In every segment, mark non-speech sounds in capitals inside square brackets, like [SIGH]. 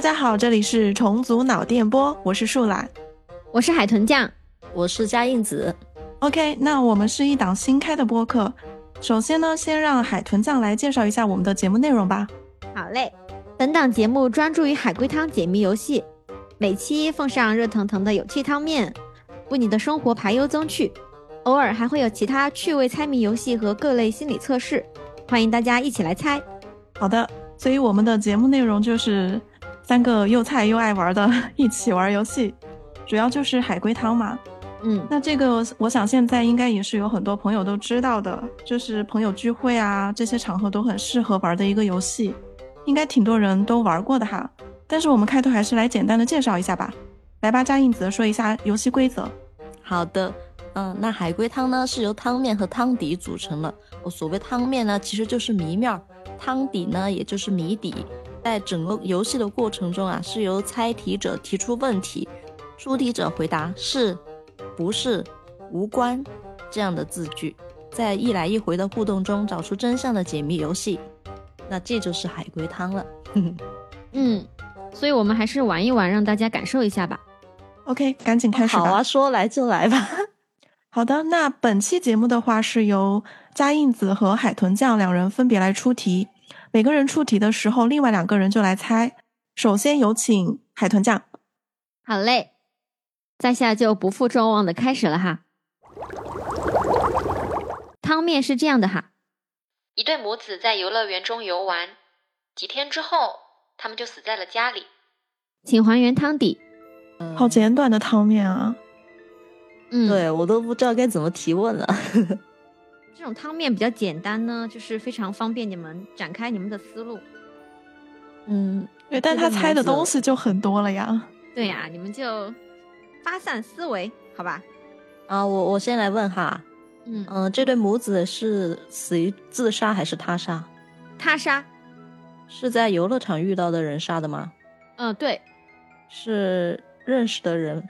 大家好，这里是重组脑电波，我是树懒，我是海豚酱，我是嘉印子。OK，那我们是一档新开的播客。首先呢，先让海豚酱来介绍一下我们的节目内容吧。好嘞，本档节目专注于海龟汤解谜游戏，每期奉上热腾腾的有趣汤面，为你的生活排忧增趣。偶尔还会有其他趣味猜谜游戏和各类心理测试，欢迎大家一起来猜。好的，所以我们的节目内容就是三个又菜又爱玩的一起玩游戏，主要就是海龟汤嘛。嗯，那这个我想现在应该也是有很多朋友都知道的，就是朋友聚会啊这些场合都很适合玩的一个游戏，应该挺多人都玩过的哈。但是我们开头还是来简单的介绍一下吧。来吧，嘉印子说一下游戏规则。好的。嗯，那海龟汤呢是由汤面和汤底组成的。我所谓汤面呢，其实就是谜面汤底呢也就是谜底。在整个游戏的过程中啊，是由猜题者提出问题，出题者回答是、不是、无关这样的字句，在一来一回的互动中找出真相的解谜游戏。那这就是海龟汤了。[LAUGHS] 嗯，所以我们还是玩一玩，让大家感受一下吧。OK，赶紧开始吧。好啊，说来就来吧。[LAUGHS] 好的，那本期节目的话是由加印子和海豚酱两人分别来出题，每个人出题的时候，另外两个人就来猜。首先有请海豚酱。好嘞，在下就不负众望的开始了哈。汤面是这样的哈，一对母子在游乐园中游玩，几天之后，他们就死在了家里。请还原汤底。好简短的汤面啊。嗯，对我都不知道该怎么提问了。这种汤面比较简单呢，就是非常方便你们展开你们的思路。嗯，对，但他猜的东西就很多了呀。对呀，你们就发散思维，好吧？啊，我我先来问哈，嗯嗯，这对母子是死于自杀还是他杀？他杀。是在游乐场遇到的人杀的吗？嗯，对。是认识的人。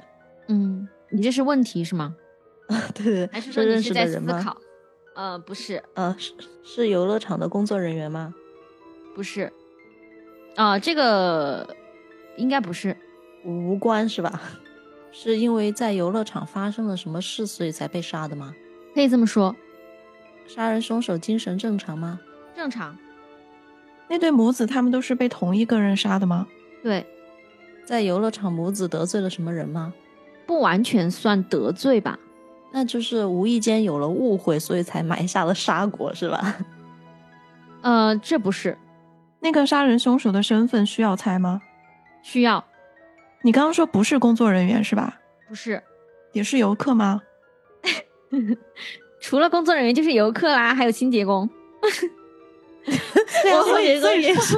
嗯。你这是问题是吗？[LAUGHS] 对对，还是说你是在思考？呃，不是，呃，是是游乐场的工作人员吗？不是，啊，这个应该不是，无关是吧？是因为在游乐场发生了什么事，所以才被杀的吗？可以这么说。杀人凶手精神正常吗？正常。那对母子他们都是被同一个人杀的吗？对。在游乐场，母子得罪了什么人吗？不完全算得罪吧，那就是无意间有了误会，所以才埋下了杀果，是吧？[LAUGHS] 呃，这不是，那个杀人凶手的身份需要猜吗？需要。你刚刚说不是工作人员是吧？不是，也是游客吗？[LAUGHS] 除了工作人员就是游客啦，还有清洁工。[LAUGHS] 所以也是，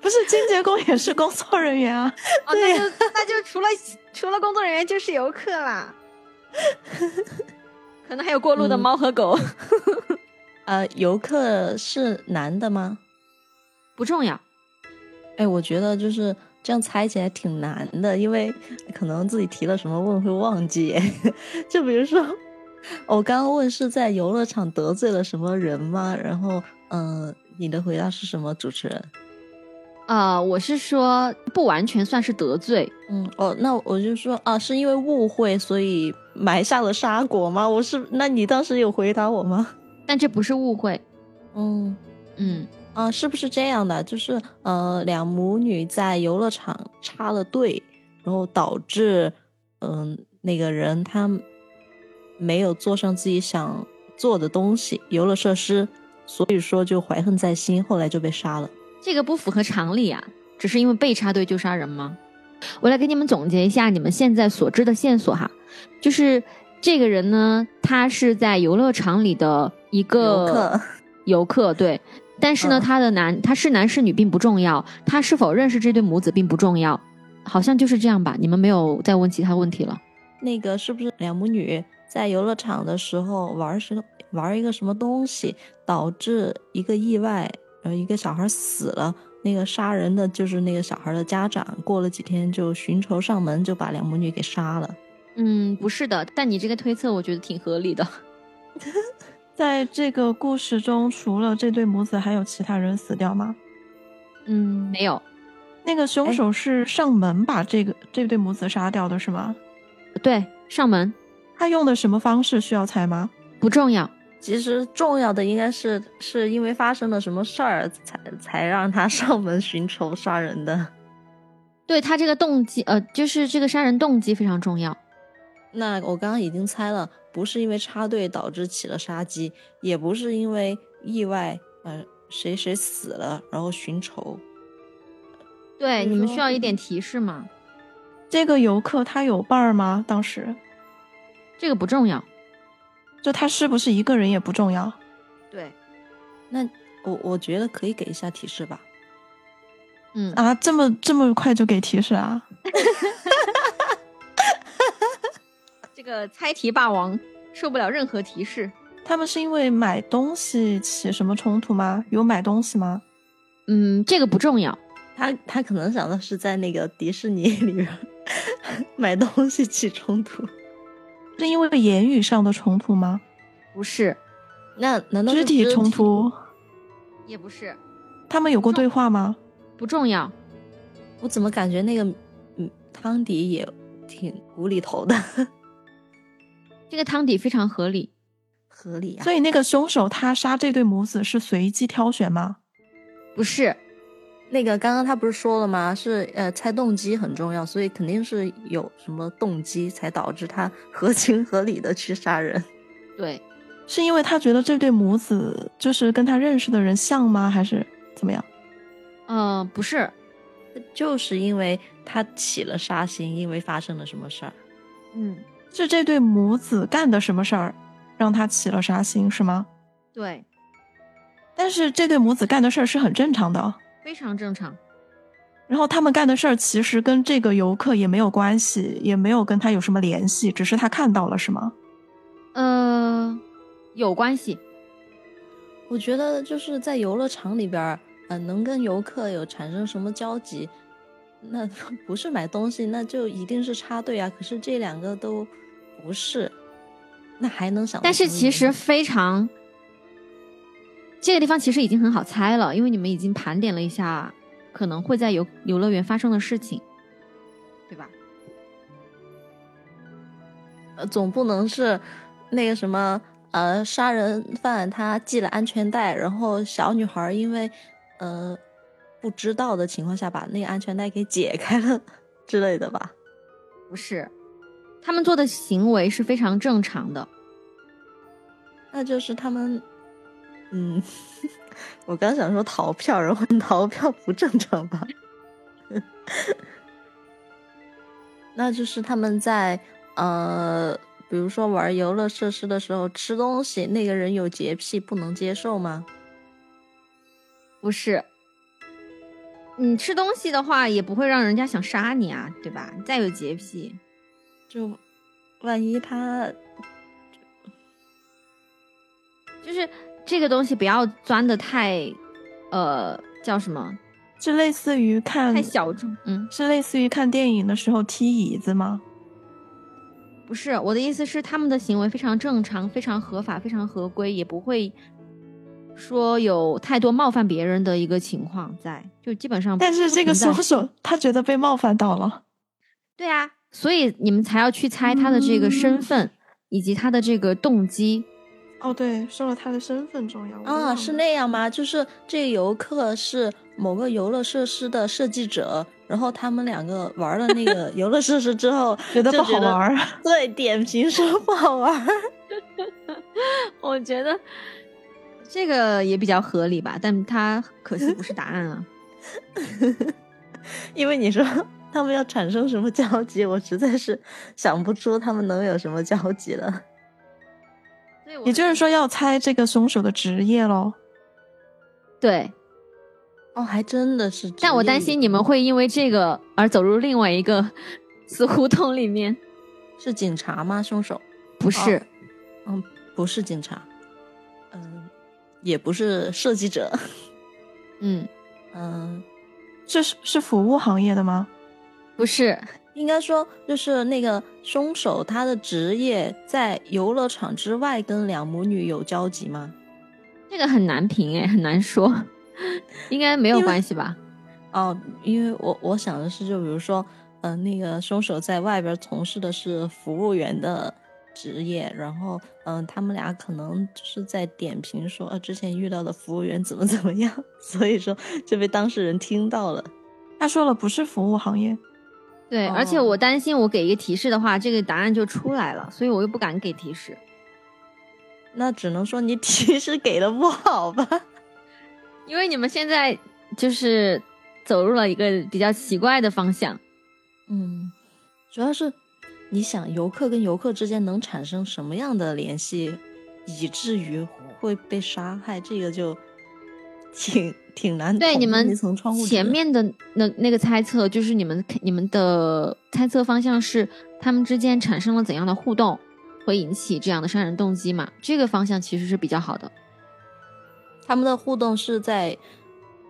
不是清洁工也是工作人员啊？哦，那就那就除了除了工作人员就是游客啦，[LAUGHS] 可能还有过路的猫和狗。[LAUGHS] 呃，游客是男的吗？不重要。哎，我觉得就是这样猜起来挺难的，因为可能自己提了什么问会忘记。[LAUGHS] 就比如说。我刚刚问是在游乐场得罪了什么人吗？然后，嗯，你的回答是什么？主持人？啊，我是说不完全算是得罪。嗯，哦，那我就说啊，是因为误会所以埋下了杀果吗？我是，那你当时有回答我吗？但这不是误会。嗯嗯啊，是不是这样的？就是呃，两母女在游乐场插了队，然后导致嗯那个人他。没有坐上自己想坐的东西，游乐设施，所以说就怀恨在心，后来就被杀了。这个不符合常理啊！只是因为被插队就杀人吗？我来给你们总结一下你们现在所知的线索哈，就是这个人呢，他是在游乐场里的一个游客，游客对。但是呢，他的男他是男是女并不重要，他是否认识这对母子并不重要，好像就是这样吧？你们没有再问其他问题了？那个是不是两母女？在游乐场的时候玩什玩一个什么东西，导致一个意外，呃，一个小孩死了。那个杀人的就是那个小孩的家长。过了几天就寻仇上门，就把两母女给杀了。嗯，不是的，但你这个推测我觉得挺合理的。[LAUGHS] 在这个故事中，除了这对母子，还有其他人死掉吗？嗯，没有。那个凶手是上门把这个这对母子杀掉的，是吗？对，上门他用的什么方式需要猜吗？不重要。其实重要的应该是是因为发生了什么事儿才才让他 [LAUGHS] 上门寻仇杀人的。对他这个动机，呃，就是这个杀人动机非常重要。那我刚刚已经猜了，不是因为插队导致起了杀机，也不是因为意外，呃，谁谁死了然后寻仇。对，你们需要一点提示吗？这个游客他有伴儿吗？当时这个不重要。就他是不是一个人也不重要。对，那我我觉得可以给一下提示吧。嗯，啊，这么这么快就给提示啊？[LAUGHS] 这个猜题霸王受不了任何提示。他们是因为买东西起什么冲突吗？有买东西吗？嗯，这个不重要。他他可能想的是在那个迪士尼里边 [LAUGHS] 买东西起冲突。是因为言语上的冲突吗？不是，那难道肢体冲？突？也不是，他们有过对话吗？不重要。我怎么感觉那个嗯汤迪也挺无厘头的？这个汤底非常合理。合理啊所。以那个凶手他杀这对母子是随机挑选吗？不是，那个刚刚他不是说了吗？是呃猜动机很重要，所以肯定是有什么动机才导致他合情合理的去杀人。[LAUGHS] 对，是因为他觉得这对母子就是跟他认识的人像吗？还是怎么样？呃，不是，就是因为他起了杀心，因为发生了什么事儿。嗯，是这对母子干的什么事儿让他起了杀心是吗？对，但是这对母子干的事儿是很正常的，非常正常。然后他们干的事儿其实跟这个游客也没有关系，也没有跟他有什么联系，只是他看到了是吗？呃，有关系。我觉得就是在游乐场里边嗯，呃，能跟游客有产生什么交集，那 [LAUGHS] 不是买东西，那就一定是插队啊。可是这两个都不是，那还能想但是？其实非常，这个地方其实已经很好猜了，因为你们已经盘点了一下可能会在游游乐园发生的事情，对吧？呃总不能是那个什么呃，杀人犯他系了安全带，然后小女孩因为呃不知道的情况下把那个安全带给解开了 [LAUGHS] 之类的吧？不是，他们做的行为是非常正常的。那就是他们，嗯，我刚想说逃票，然后逃票不正常吧？[LAUGHS] 那就是他们在呃，比如说玩游乐设施的时候吃东西，那个人有洁癖不能接受吗？不是，你吃东西的话也不会让人家想杀你啊，对吧？你再有洁癖，就万一他就是这个东西不要钻的太，呃，叫什么？是类似于看太小众。嗯，是类似于看电影的时候踢椅子吗？不是，我的意思是他们的行为非常正常、非常合法、非常合规，也不会说有太多冒犯别人的一个情况在，就基本上。但是这个凶手他觉得被冒犯到了，对啊，所以你们才要去猜他的这个身份、以及他的这个动机。哦，对，说了他的身份重要啊是那样吗？就是这个游客是某个游乐设施的设计者，然后他们两个玩了那个游乐设施之后 [LAUGHS] 觉得不好玩儿。对，点评说不好玩儿。[LAUGHS] 我觉得这个也比较合理吧，但他可惜不是答案啊。[LAUGHS] 因为你说他们要产生什么交集，我实在是想不出他们能有什么交集了。所以我也就是说，要猜这个凶手的职业喽。对，哦，还真的是。但我担心你们会因为这个而走入另外一个死胡同里面。[LAUGHS] 是警察吗？凶手？不是，哦嗯，不是警察，嗯，也不是设计者，嗯，嗯，这是是服务行业的吗？不是，应该说就是那个凶手他的职业在游乐场之外跟两母女有交集吗？这个很难评哎，很难说，[LAUGHS] 应该没有关系吧？哦，因为我我想的是，就比如说，嗯、那个凶手在外边从事的是服务员的职业，然后，嗯、他们俩可能就是在点评说，呃，之前遇到的服务员怎么怎么样，[LAUGHS] 所以说就被当事人听到了。他说了不是服务行业，对，而且哦我担心我给一个提示的话，这个答案就出来了，所以我又不敢给提示。那只能说你提示给的不好吧？[LAUGHS] 因为你们现在就是走入了一个比较奇怪的方向。嗯，主要是你想游客跟游客之间能产生什么样的联系，以至于会被杀害，这个就挺挺难对你们前面的那那个猜测，就是你们你们的猜测方向是他们之间产生了怎样的互动，会引起这样的杀人动机嘛？这个方向其实是比较好的。他们的互动是在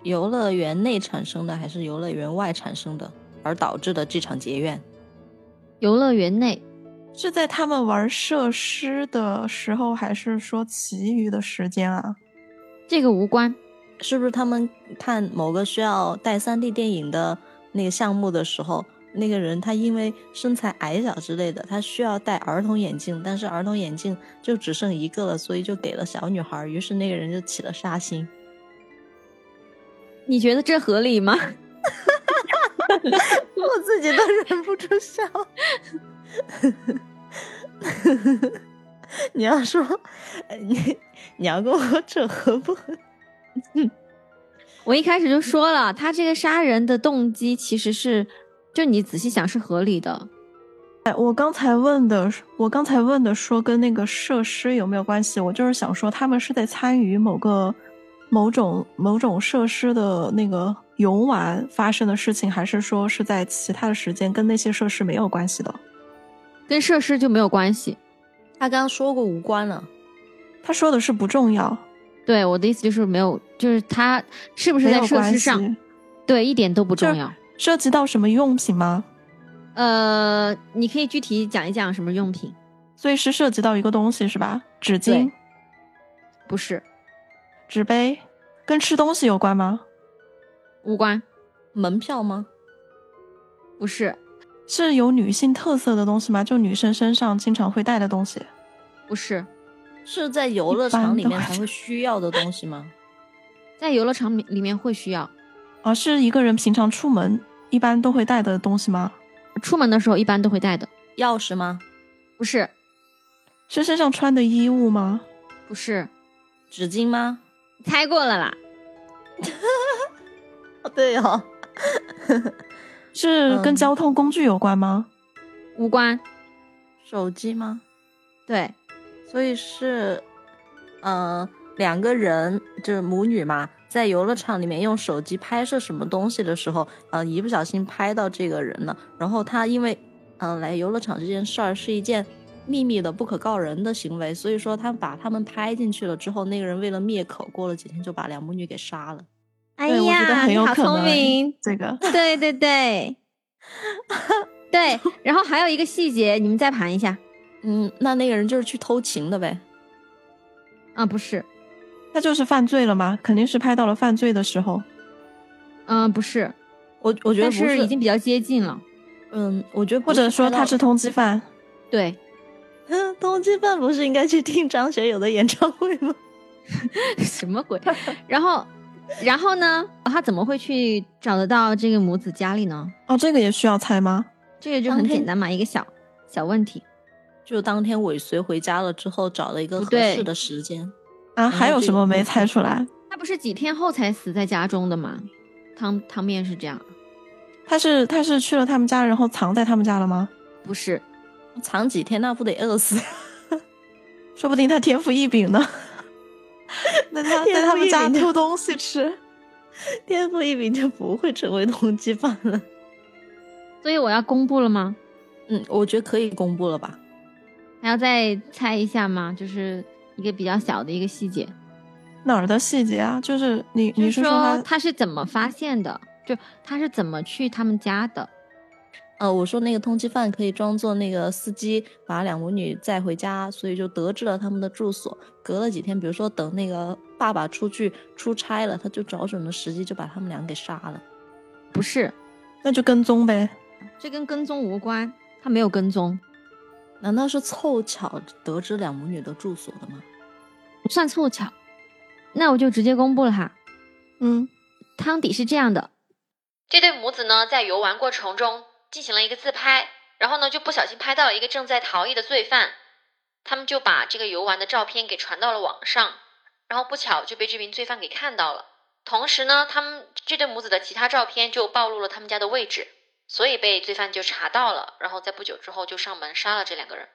游乐园内产生的，还是游乐园外产生的，而导致的这场结怨？游乐园内是在他们玩设施的时候，还是说其余的时间啊？这个无关，是不是他们看某个需要带 3D 电影的那个项目的时候，那个人他因为身材矮小之类的，他需要戴儿童眼镜，但是儿童眼镜就只剩一个了，所以就给了小女孩，于是那个人就起了杀心。你觉得这合理吗？[LAUGHS] 我自己都忍不住笑。[LAUGHS] 你要说，呃 [LAUGHS] 你你要跟我扯合不合？[LAUGHS] 我一开始就说了，他这个杀人的动机其实是，就你仔细想是合理的。哎，我刚才问的，我刚才问的说跟那个设施有没有关系？我就是想说，他们是在参与某个某种某种设施的那个游玩发生的事情，还是说是在其他的时间跟那些设施没有关系的？跟设施就没有关系。他刚刚说过无关了，他说的是不重要，对我的意思就是没有，就是他是不是在设施上，对，一点都不重要。涉及到什么用品吗？呃，你可以具体讲一讲什么用品？所以是涉及到一个东西是吧？纸巾、不是，纸杯，跟吃东西有关吗？无关，门票吗？不是，是有女性特色的东西吗？就女生身上经常会带的东西？不是，是在游乐场里面才会需要的东西吗？[LAUGHS] 在游乐场里里面会需要，而是一个人平常出门一般都会带的东西吗？出门的时候一般都会带的。钥匙吗？不是，是身上穿的衣物吗？不是，纸巾吗？猜过了啦。[LAUGHS] 哦，对哦，[LAUGHS] 是跟嗯交通工具有关吗？无关，手机吗？对，所以是，呃，两个人就是母女嘛，在游乐场里面用手机拍摄什么东西的时候，呃，一不小心拍到这个人了。然后他因为，呃，来游乐场这件事儿是一件秘密的、不可告人的行为，所以说他把他们拍进去了之后，那个人为了灭口，过了几天就把两母女给杀了。哎呀，你好。聪明，这个对对对，[LAUGHS] 对。然后还有一个细节，你们再盘一下。嗯，那那个人就是去偷情的呗。啊，不是，他就是犯罪了吗？肯定是拍到了犯罪的时候。嗯、不是，我我觉得不是已经比较接近了。嗯，我觉得不或者说他是通缉犯，对，[LAUGHS] 通缉犯，不是应该去听张学友的演唱会吗？[LAUGHS] 什么鬼？然后，然后呢？他怎么会去找得到这个母子家里呢？哦，这个也需要猜吗？这个就很简单嘛，一个小小问题。就当天尾随回家了之后，找了一个合适的时间。啊，还有什么没猜出来？他不是几天后才死在家中的吗？汤汤面是这样，他是他是去了他们家，然后藏在他们家了吗？不是？藏几天那不得饿死？[LAUGHS] 说不定他天赋异禀呢。[LAUGHS] 那他在他们家偷东西吃，[LAUGHS] 天赋异禀就不会成为通缉犯了。所以我要公布了吗？嗯，我觉得可以公布了吧？还要再猜一下吗？就是一个比较小的一个细节，哪儿的细节啊？就是你你是说他他是怎么发现的？就他是怎么去他们家的？呃，我说那个通缉犯可以装作那个司机，把两母女载回家，所以就得知了他们的住所。隔了几天，比如说等那个爸爸出去出差了，他就找准了时机，就把他们俩给杀了。不是，那就跟踪呗。这跟跟踪无关，他没有跟踪，难道是凑巧得知两母女的住所的吗？不算凑巧。那我就直接公布了哈。嗯，汤底是这样的：这对母子呢，在游玩过程中进行了一个自拍，然后呢，就不小心拍到了一个正在逃逸的罪犯，他们就把这个游玩的照片给传到了网上，然后不巧就被这名罪犯给看到了。同时呢，他们这对母子的其他照片就暴露了他们家的位置，所以被罪犯就查到了，然后在不久之后就上门杀了这两个人。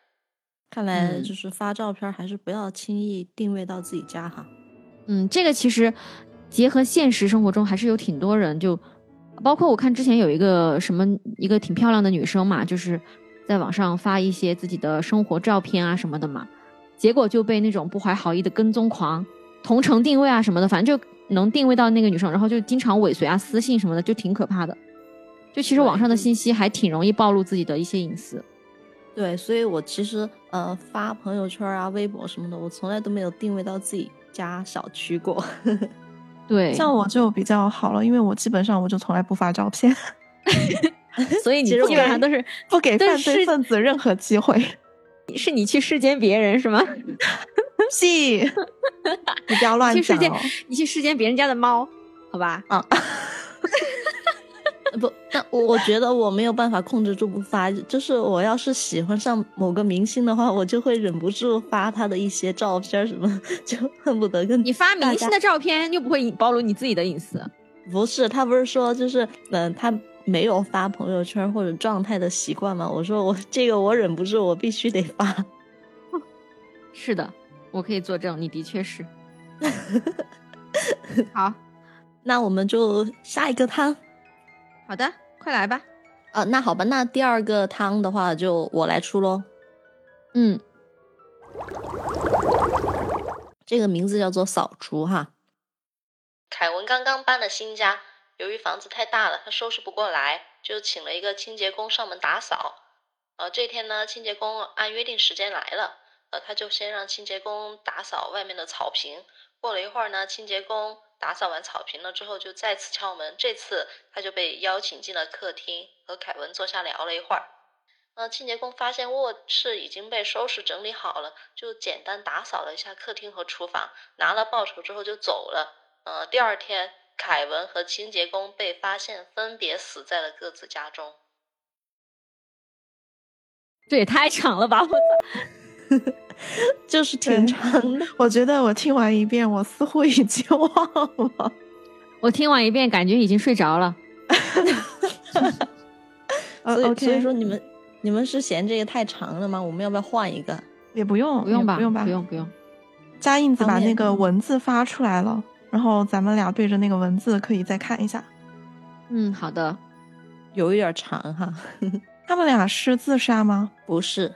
看来就是发照片还是不要轻易定位到自己家哈。嗯，这个其实结合现实生活中还是有挺多人，就包括我看之前有一个什么一个挺漂亮的女生嘛，就是在网上发一些自己的生活照片啊什么的嘛，结果就被那种不怀好意的跟踪狂同城定位啊什么的，反正就。能定位到那个女生，然后就经常尾随啊、私信什么的，就挺可怕的。就其实网上的信息还挺容易暴露自己的一些隐私。对，所以我其实呃发朋友圈啊、微博什么的，我从来都没有定位到自己家小区过。[LAUGHS] 对，像我就比较好了，因为我基本上我就从来不发照片，[LAUGHS] 所以你基本上都是 [LAUGHS] 不给犯罪分子任何机会。是你去世间别人是吗？屁，你不要乱讲。你去世间别人家的猫，好吧？啊，不，但我我觉得我没有办法控制住不发。就是我要是喜欢上某个明星的话，我就会忍不住发他的一些照片什么，[LAUGHS] 就恨不得跟你发明星的照片又不会暴露你自己的隐私。[LAUGHS] 不是，他不是说就是嗯他。没有发朋友圈或者状态的习惯吗？我说我这个我忍不住，我必须得发。[LAUGHS] 是的，我可以作证，你的确是。好，那我们就下一个汤。好的，快来吧。啊，那好吧，那第二个汤的话就我来出喽。嗯，这个名字叫做扫除哈。凯文刚刚搬了新家。由于房子太大了，他收拾不过来，就请了一个清洁工上门打扫。呃，这天呢，清洁工按约定时间来了，呃，他就先让清洁工打扫外面的草坪。过了一会儿呢，清洁工打扫完草坪了之后，就再次敲门。这次他就被邀请进了客厅，和凯文坐下聊了一会儿。呃，清洁工发现卧室已经被收拾整理好了，就简单打扫了一下客厅和厨房，拿了报酬之后就走了。呃，第二天。凯文和清洁工被发现分别死在了各自家中，这也太长了吧！我操，[LAUGHS] 就是挺长的。我觉得我听完一遍，我似乎已经忘了。我听完一遍，感觉已经睡着了。[LAUGHS] 所以，所以说你们你们是嫌这个太长了吗？我们要不要换一个？也不用，不用吧，不用吧，不用不用。加印子把那个文字发出来了。然后咱们俩对着那个文字可以再看一下。嗯，好的，有一点长哈。[LAUGHS] 他们俩是自杀吗？不是。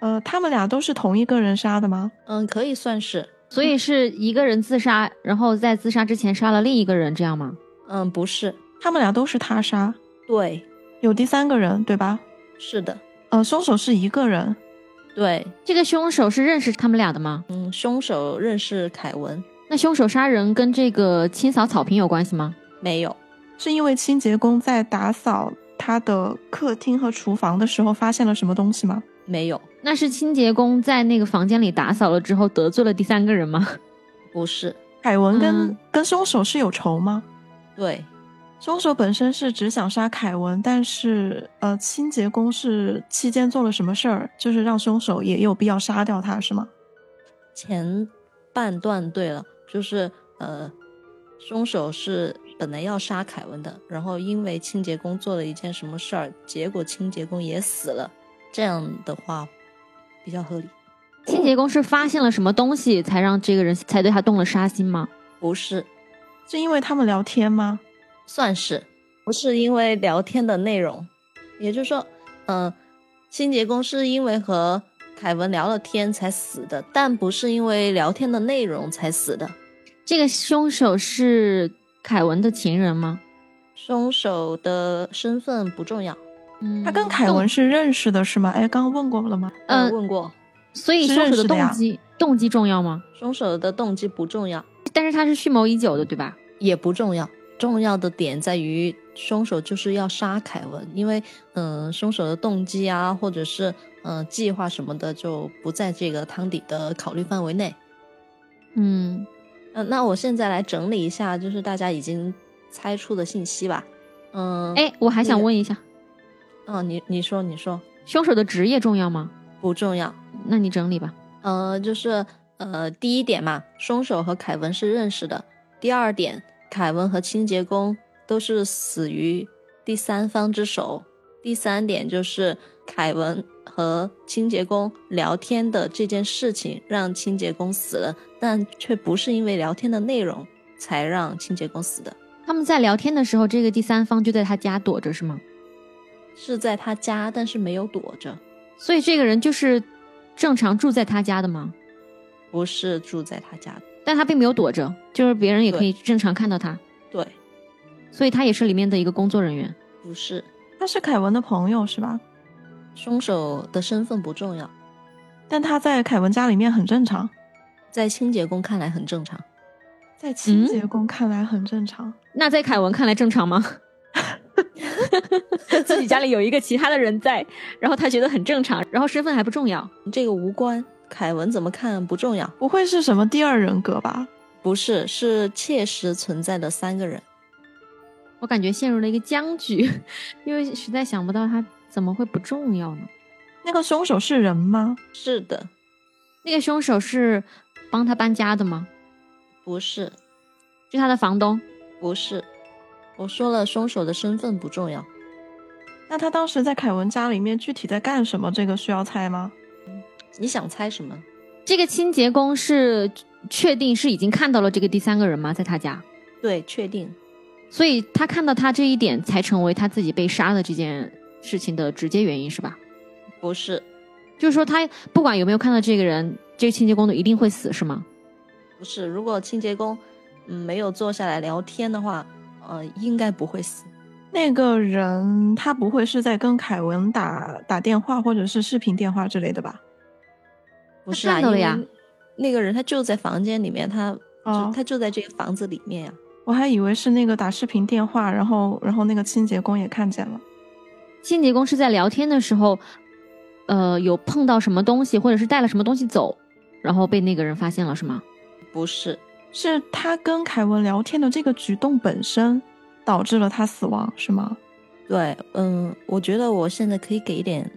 呃，他们俩都是同一个人杀的吗？嗯，可以算是。所以是一个人自杀，然后在自杀之前杀了另一个人，这样吗？嗯，不是，他们俩都是他杀。对，有第三个人，对吧？是的。呃，凶手是一个人。对，这个凶手是认识他们俩的吗？嗯，凶手认识凯文。那凶手杀人跟这个清扫草坪有关系吗？没有，是因为清洁工在打扫他的客厅和厨房的时候发现了什么东西吗？没有，那是清洁工在那个房间里打扫了之后得罪了第三个人吗？[LAUGHS] 不是，凯文跟跟凶手是有仇吗？对，凶手本身是只想杀凯文，但是呃，清洁工是期间做了什么事儿，就是让凶手也有必要杀掉他，是吗？前半段对了。就是呃，凶手是本来要杀凯文的，然后因为清洁工做了一件什么事儿，结果清洁工也死了，这样的话比较合理。清洁工是发现了什么东西才让这个人才对他动了杀心吗？不是，是因为他们聊天吗？算是，不是因为聊天的内容，也就是说，嗯，清洁工是因为和。凯文聊了天才死的，但不是因为聊天的内容才死的。这个凶手是凯文的情人吗？凶手的身份不重要。嗯，他跟凯文是认识的，是吗？哎，刚刚问过了吗？嗯，问过。所以凶手的动机动机重要吗？凶手的动机不重要，但是他是蓄谋已久的，对吧？也不重要。重要的点在于，凶手就是要杀凯文，因为嗯、呃凶手的动机啊，或者是嗯、呃计划什么的，就不在这个汤底的考虑范围内。嗯，嗯、那我现在来整理一下，就是大家已经猜出的信息吧。嗯，，哎，我还想问一下，哦，你你说你说凶手的职业重要吗？不重要。那你整理吧。呃，就是呃，第一点嘛，凶手和凯文是认识的。第二点，凯文和清洁工都是死于第三方之手。第三点就是凯文和清洁工聊天的这件事情让清洁工死了，但却不是因为聊天的内容才让清洁工死的，他们在聊天的时候，这个第三方就在他家躲着，是吗？是在他家，但是没有躲着，所以这个人就是正常住在他家的吗？不是住在他家的。但他并没有躲着，就是别人也可以正常看到他，对，所以他也是里面的一个工作人员。不是，他是凯文的朋友是吧？凶手的身份不重要。但他在凯文家里面很正常，在清洁工看来很正常。在清洁工看来很正常。那在凯文看来正常吗？[LAUGHS] 自己家里有一个其他的人在，然后他觉得很正常，然后身份还不重要。这个无关，凯文怎么看不重要，不会是什么第二人格吧？不是，是切实存在的三个人。我感觉陷入了一个僵局，[LAUGHS] 因为实在想不到他怎么会不重要呢？那个凶手是人吗？是的，那个凶手是帮他搬家的吗？不是，是他的房东？不是。我说了，凶手的身份不重要。那他当时在凯文家里面具体在干什么？这个需要猜吗？你想猜什么？这个清洁工是确定是已经看到了这个第三个人吗？在他家，对，确定。所以他看到他这一点，才成为他自己被杀的这件事情的直接原因，是吧？不是，就是说，他不管有没有看到这个人，这个清洁工都一定会死，是吗？不是。如果清洁工嗯没有坐下来聊天的话，呃，应该不会死。那个人他不会是在跟凯文打打电话或者是视频电话之类的吧？不是啊，看到了呀因为那个人他就在房间里面，他、哦他就在这个房子里面呀、我还以为是那个打视频电话，然后然后那个清洁工也看见了。清洁工是在聊天的时候，呃，有碰到什么东西，或者是带了什么东西走，然后被那个人发现了，是吗？不是，是他跟凯文聊天的这个举动本身导致了他死亡，是吗？对，嗯，我觉得我现在可以给一点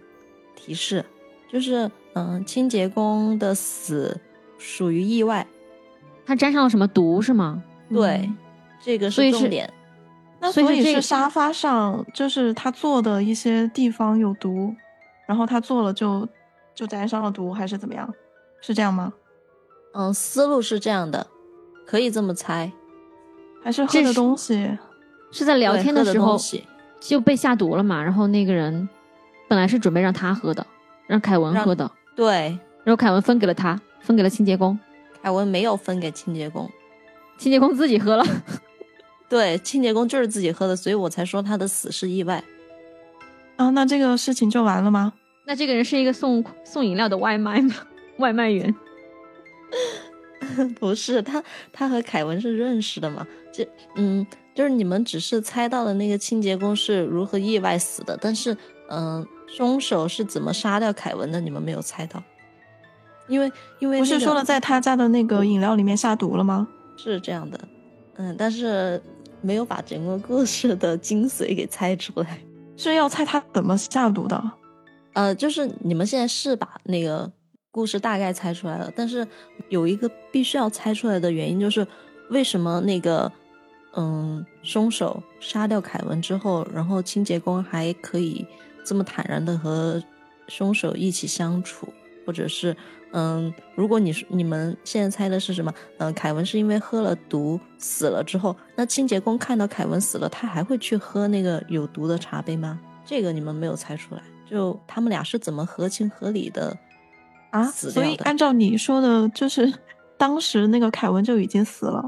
提示，就是嗯，清洁工的死属于意外，他沾上了什么毒，是吗？对，嗯这个所以是是重点。那所以这个是沙发上，就是他坐的一些地方有毒，然后他坐了就就沾上了毒，还是怎么样？是这样吗？嗯，思路是这样的，可以这么猜。还是喝的东西？是在聊天的时候就被下毒了嘛？然后那个人本来是准备让他喝的，让凯文喝的，对，然后凯文分给了他，分给了清洁工，凯文没有分给清洁工，清洁工自己喝了。[LAUGHS] 对，清洁工就是自己喝的，所以我才说他的死是意外。啊，那这个事情就完了吗？那这个人是一个送送饮料的外卖吗？[LAUGHS] 外卖员？[LAUGHS] 不是他，他和凯文是认识的嘛？就，嗯，就是你们只是猜到了那个清洁工是如何意外死的，但是，嗯、凶手是怎么杀掉凯文的，你们没有猜到，因为因为、不是说了在他家的那个饮料里面下毒了吗？是这样的，嗯，但是没有把整个故事的精髓给猜出来。是要猜他怎么下毒的？呃，就是你们现在是把那个故事大概猜出来了，但是有一个必须要猜出来的原因，就是为什么那个嗯凶手杀掉凯文之后，然后清洁工还可以这么坦然的和凶手一起相处，或者是嗯，如果你你们现在猜的是什么？嗯，凯文是因为喝了毒死了之后，那清洁工看到凯文死了，他还会去喝那个有毒的茶杯吗？这个你们没有猜出来，就他们俩是怎么合情合理的啊，死掉？所以按照你说的，就是 [LAUGHS] 当时那个凯文就已经死了，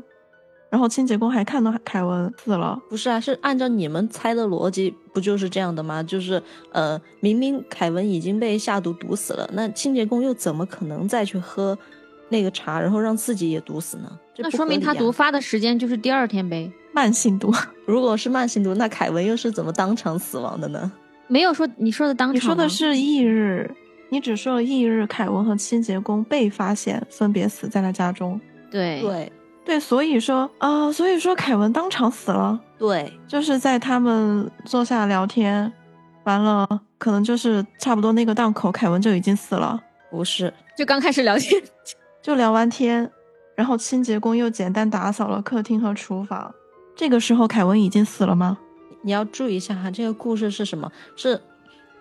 然后清洁工还看到凯文死了，不是啊，是按照你们猜的逻辑，不就是这样的吗？就是呃，明明凯文已经被下毒毒死了，那清洁工又怎么可能再去喝那个茶，然后让自己也毒死呢？这那说明他毒发的时间就是第二天呗。慢性毒。[LAUGHS] 如果是慢性毒，那凯文又是怎么当场死亡的呢？没有说你说的当场，你说的是翌日，你只说了翌日，凯文和清洁工被发现分别死在了家中。对对对，所以说啊、所以说凯文当场死了，对，就是在他们坐下聊天，完了可能就是差不多那个档口，凯文就已经死了。不是，就刚开始聊天，[LAUGHS] 就聊完天，然后清洁工又简单打扫了客厅和厨房。这个时候，凯文已经死了吗？你要注意一下哈，这个故事是什么？是，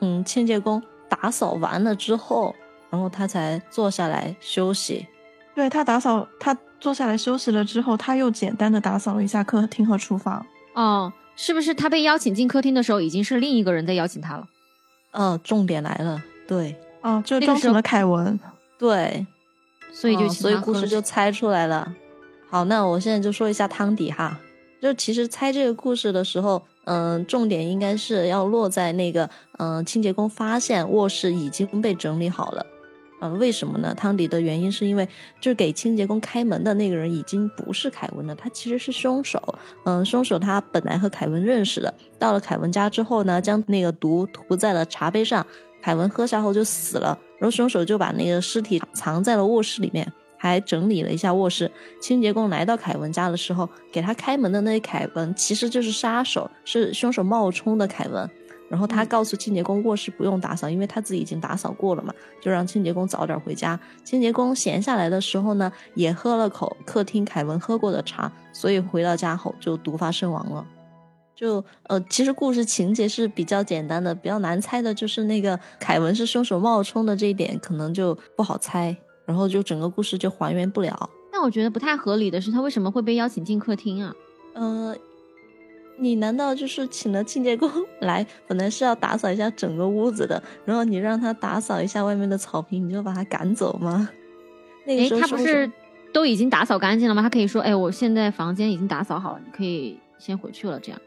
嗯，清洁工打扫完了之后，然后他才坐下来休息。对他打扫，他坐下来休息了之后，他又简单的打扫了一下客厅和厨房。哦，是不是他被邀请进客厅的时候，已经是另一个人在邀请他了？嗯，重点来了，对哦，就装成了凯文。对，所以就哦所以故事就猜出来了。好，那我现在就说一下汤底哈。就其实猜这个故事的时候，嗯、重点应该是要落在那个，嗯、清洁工发现卧室已经被整理好了。嗯、为什么呢？汤底的原因是因为，就是给清洁工开门的那个人已经不是凯文了，他其实是凶手。嗯，凶手他本来和凯文认识的，到了凯文家之后呢，将那个毒涂在了茶杯上，凯文喝下后就死了，然后凶手就把那个尸体藏在了卧室里面，还整理了一下卧室。清洁工来到凯文家的时候，给他开门的那个凯文其实就是杀手，是凶手冒充的凯文。然后他告诉清洁工卧室不用打扫，因为他自己已经打扫过了嘛，就让清洁工早点回家。清洁工闲下来的时候呢，也喝了口客厅凯文喝过的茶，所以回到家后就毒发身亡了。就呃，其实故事情节是比较简单的，比较难猜的就是那个凯文是凶手冒充的这一点，可能就不好猜，然后就整个故事就还原不了。但我觉得不太合理的是，他为什么会被邀请进客厅啊？呃，你难道就是请了清洁工 [LAUGHS] 来，本来是要打扫一下整个屋子的，然后你让他打扫一下外面的草坪，你就把他赶走吗？那个，时候他不是都已经打扫干净了吗？他可以说，哎，我现在房间已经打扫好了，你可以先回去了。这样，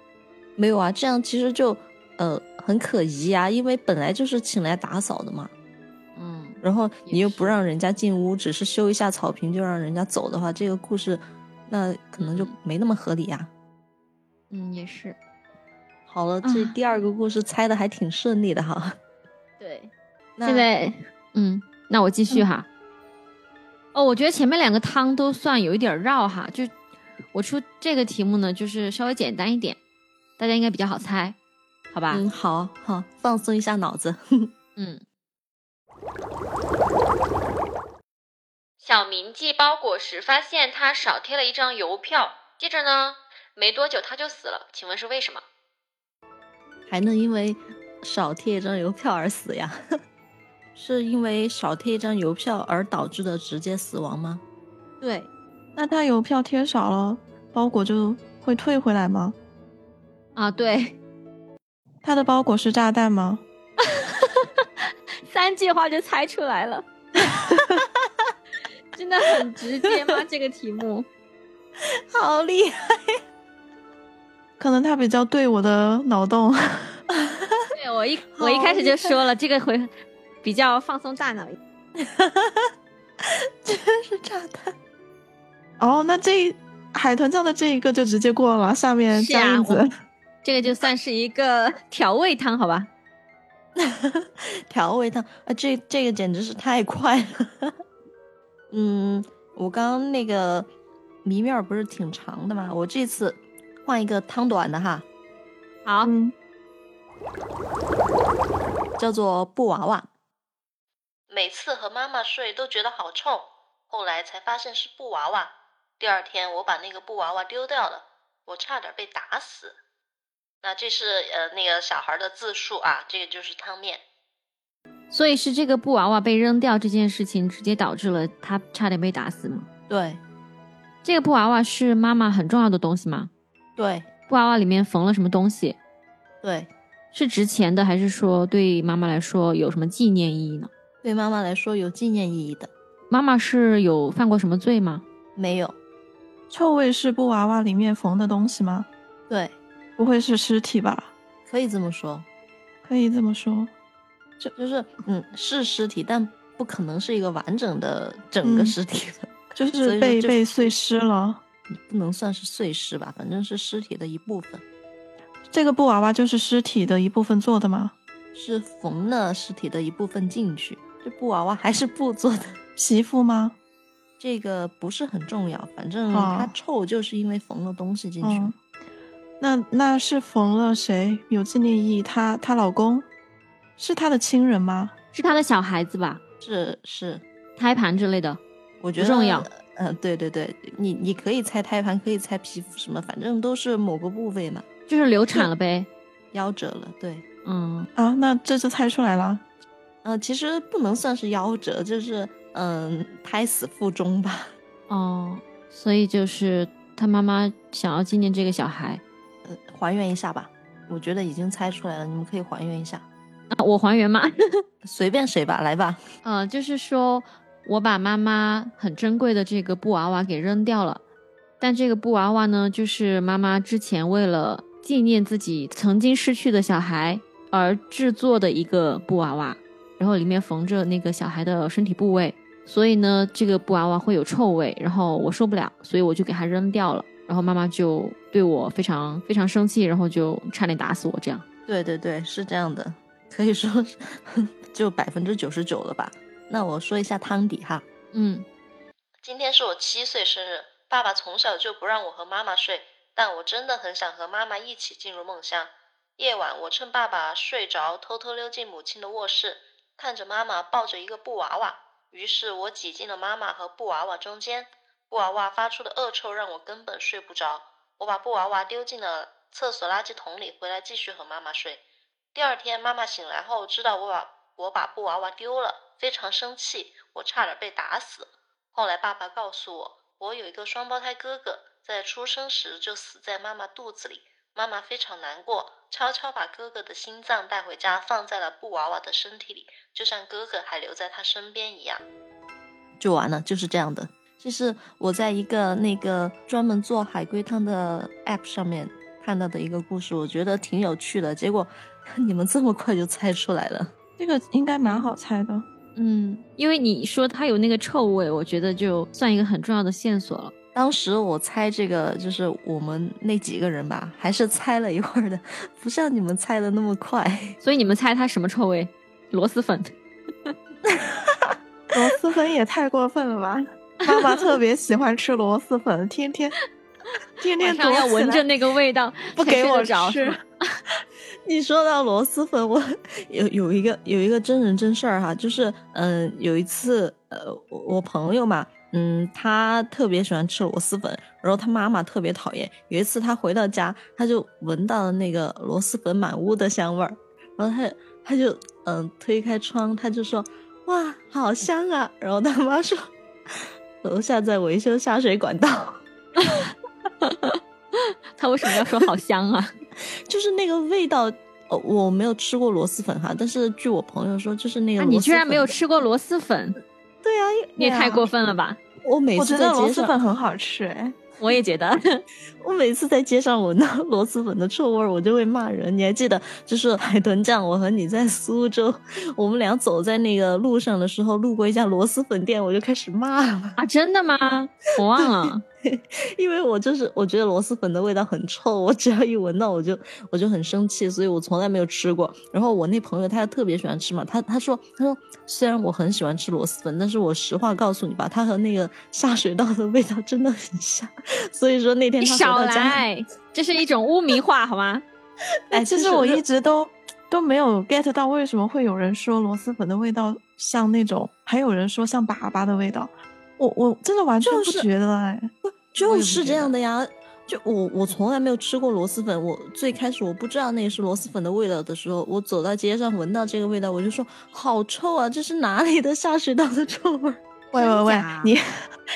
没有啊？这样其实就呃很可疑啊，因为本来就是请来打扫的嘛。嗯，然后你又不让人家进屋，只是修一下草坪就让人家走的话，这个故事那可能就嗯没那么合理呀、嗯，也是。好了，这啊第二个故事猜的还挺顺利的哈。[LAUGHS] 对，那现在，嗯，那我继续哈。哦，我觉得前面两个汤都算有一点绕哈，就我出这个题目呢，就是稍微简单一点，大家应该比较好猜，好吧？嗯，好好放松一下脑子。[LAUGHS] 嗯，小明寄包裹时发现他少贴了一张邮票，接着呢，没多久他就死了。请问是为什么？还能因为少贴一张邮票而死呀？[LAUGHS] 是因为少贴一张邮票而导致的直接死亡吗？对，那他邮票贴少了，包裹就会退回来吗？啊，对，他的包裹是炸弹吗？三句话就猜出来了，[LAUGHS] 真的很直接吗？这个题目？[LAUGHS] 好厉害！可能他比较对我的脑洞。对我一 [LAUGHS] 我一开始就说了，这个会比较放松大脑。真是炸弹！哦，那这海豚酱的这一个就直接过了，下面是啊加印子。我这个就算是一个调味汤，好吧？[LAUGHS] 调味汤啊，这这个简直是太快了。[LAUGHS] 嗯，我刚刚那个谜面不是挺长的吗？我这次换一个汤短的哈，好，嗯，叫做布娃娃。每次和妈妈睡都觉得好臭，后来才发现是布娃娃。第二天我把那个布娃娃丢掉了，我差点被打死。那这是呃那个小孩的自述啊，这个就是汤面。所以是这个布娃娃被扔掉这件事情，直接导致了他差点被打死吗？对这个布娃娃是妈妈很重要的东西吗？对布娃娃里面缝了什么东西？对，是值钱的，还是说对妈妈来说有什么纪念意义呢？对妈妈来说有纪念意义的。妈妈是有犯过什么罪吗？没有，臭味是布娃娃里面缝的东西吗？对，不会是尸体吧？可以这么说，可以这么说。就就是嗯是尸体，但不可能是一个完整的整个嗯尸体的。就 [LAUGHS] 是被就被碎尸了。不能算是碎尸吧，反正是尸体的一部分，这个布娃娃就是尸体的一部分做的吗？是缝了尸体的一部分进去。这布娃娃还是布做的，[LAUGHS] 媳妇吗？这个不是很重要，反正哦它臭就是因为缝了东西进去。嗯，那那是缝了谁？有纪念意义？她她老公是她的亲人吗？是她的小孩子吧？是是，胎盘之类的。我觉得不重要。嗯、对对对，你你可以猜胎盘，可以猜皮肤什么，反正都是某个部位嘛。就是流产了呗。夭折了，对。嗯，啊，那这就猜出来了。呃，其实不能算是夭折，就是嗯、胎死腹中吧。哦，所以就是他妈妈想要纪念这个小孩。呃，还原一下吧，我觉得已经猜出来了，你们可以还原一下，啊，我还原吗？[LAUGHS] 随便谁吧，来吧。呃，就是说我把妈妈很珍贵的这个布娃娃给扔掉了，但这个布娃娃呢，就是妈妈之前为了纪念自己曾经失去的小孩而制作的一个布娃娃，然后里面缝着那个小孩的身体部位，所以呢，这个布娃娃会有臭味，然后我受不了，所以我就给它扔掉了。然后妈妈就对我非常非常生气，然后就差点打死我这样。对对对，是这样的，可以说是 [LAUGHS] 就百分之九十九了吧。那我说一下汤底哈，嗯，今天是我七岁生日，爸爸从小就不让我和妈妈睡，但我真的很想和妈妈一起进入梦乡。夜晚，我趁爸爸睡着，偷偷溜进母亲的卧室，看着妈妈抱着一个布娃娃。于是我挤进了妈妈和布娃娃中间，布娃娃发出的恶臭让我根本睡不着。我把布娃娃丢进了厕所垃圾桶里，回来继续和妈妈睡。第二天，妈妈醒来后知道我把我把布娃娃丢了，非常生气，我差点被打死。后来爸爸告诉我，我有一个双胞胎哥哥，在出生时就死在妈妈肚子里。妈妈非常难过，悄悄把哥哥的心脏带回家，放在了布娃娃的身体里，就像哥哥还留在他身边一样。就完了，就是这样的。这是我在一个那个专门做海龟汤的 app 上面看到的一个故事，我觉得挺有趣的。结果 [LAUGHS] 你们这么快就猜出来了，这个应该蛮好猜的。嗯，因为你说它有那个臭味，我觉得就算一个很重要的线索了。当时我猜这个就是我们那几个人吧，还是猜了一会儿的，不像你们猜的那么快。所以你们猜它什么臭味？螺蛳粉。[LAUGHS] [LAUGHS] 螺蛳粉也太过分了吧！[LAUGHS] 妈妈特别喜欢吃螺蛳粉，天天 [LAUGHS] 天天都要闻着那个味道，不给我着。吃是 [LAUGHS] 你说到螺蛳粉，我有有一个有一个真人真事儿哈，就是嗯、有一次呃我我朋友嘛，嗯他特别喜欢吃螺蛳粉，然后他妈妈特别讨厌。有一次他回到家，他就闻到了那个螺蛳粉满屋的香味儿，然后他他就嗯推开窗，他就说哇好香啊，然后他妈说楼下在维修下水管道。[LAUGHS] 他为什么要说好香啊？[LAUGHS] 就是那个味道，哦，我没有吃过螺蛳粉哈，但是据我朋友说，就是那个、啊，你居然没有？吃过螺蛳粉，对啊，你也太过分了吧！我每次觉得螺蛳粉很好吃哎。我也觉得，[LAUGHS] 我每次在街上闻到螺蛳粉的臭味儿，我就会骂人。你还记得，就是海豚酱，我和你在苏州，我们俩走在那个路上的时候，路过一家螺蛳粉店，我就开始骂了，啊，真的吗？我忘了。[LAUGHS] 因为我就是我觉得螺蛳粉的味道很臭，我只要一闻到我就我就很生气，所以我从来没有吃过。然后我那朋友他特别喜欢吃嘛，他他说他说虽然我很喜欢吃螺蛳粉，但是我实话告诉你吧，它和那个下水道的味道真的很像。所以说那天他回你少，来，这是一种污名化，好吗？[LAUGHS] 哎，其实我一直都都没有 get 到为什么会有人说螺蛳粉的味道像那种，还有人说像粑粑的味道。我我真的完全不觉得哎，就是这样的呀。就我我从来没有吃过螺蛳粉，我最开始我不知道那是螺蛳粉的味道的时候，我走到街上闻到这个味道，我就说好臭啊，这是哪里的下水道的臭味儿？[LAUGHS] 喂喂喂，你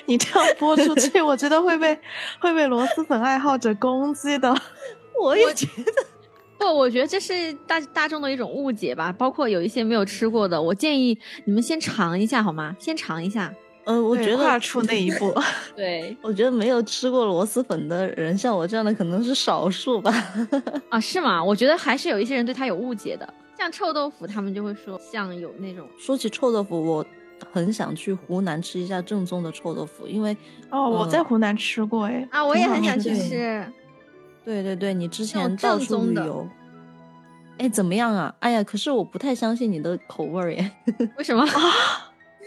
你这样播出去，我觉得会被会被螺蛳粉爱好者攻击的。[LAUGHS] 我也觉得。[LAUGHS] 不，我觉得这是大大众的一种误解吧。包括有一些没有吃过的，我建议你们先尝一下好吗？先尝一下。嗯，我觉得跨出那一步，[LAUGHS] 对我觉得没有吃过螺蛳粉的人，像我这样的可能是少数吧。[LAUGHS] 啊，是吗？我觉得还是有一些人对它有误解的。像臭豆腐，他们就会说像有那种说起臭豆腐，我很想去湖南吃一下正宗的臭豆腐，因为哦，我在嗯湖南吃过哎，啊，我也很想 [LAUGHS] 去吃。对对对，你之前到处正宗的旅游，哎，怎么样啊？哎呀，可是我不太相信你的口味儿耶。为什么？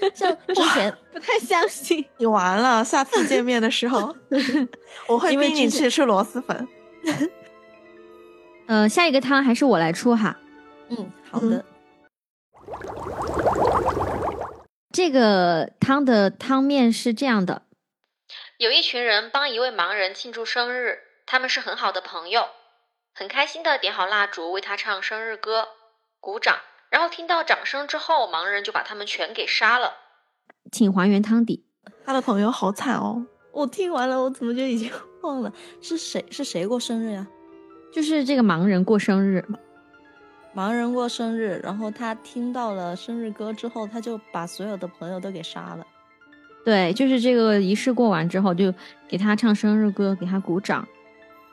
[LAUGHS] 像之前不太相信。你 [LAUGHS] 完了，下次见面的时候，[LAUGHS] 我会逼你因为之前去吃螺蛳粉。呃，下一个汤还是我来出哈。嗯，好的，这个汤的汤面是这样的：有一群人帮一位盲人庆祝生日，他们是很好的朋友，很开心的点好蜡烛为他唱生日歌，鼓掌，然后听到掌声之后，盲人就把他们全给杀了。请还原汤底。他的朋友好惨哦，我听完了，我怎么就已经 [LAUGHS] 忘了是谁是谁过生日呀？就是这个盲人过生日，盲人过生日，然后他听到了生日歌之后，他就把所有的朋友都给杀了。对，就是这个仪式过完之后，就给他唱生日歌，给他鼓掌，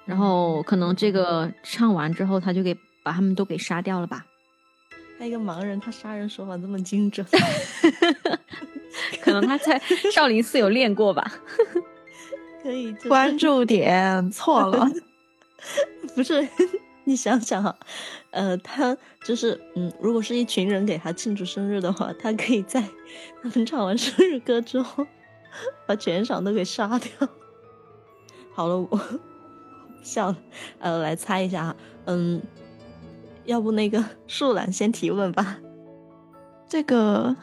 然后可能这个唱完之后，他就给把他们都给杀掉了吧？还有一个盲人，他杀人手法这么精准，[LAUGHS] 可能他在少林寺有练过吧？可以就是关注点错了。[LAUGHS] 不是，你想想哈，呃，他就是嗯，如果是一群人给他庆祝生日的话，他可以在他们唱完生日歌之后，把全场都给杀掉。好了，我 [LAUGHS] 笑了，呃，来猜一下哈，嗯，要不那个树懒先提问吧？这个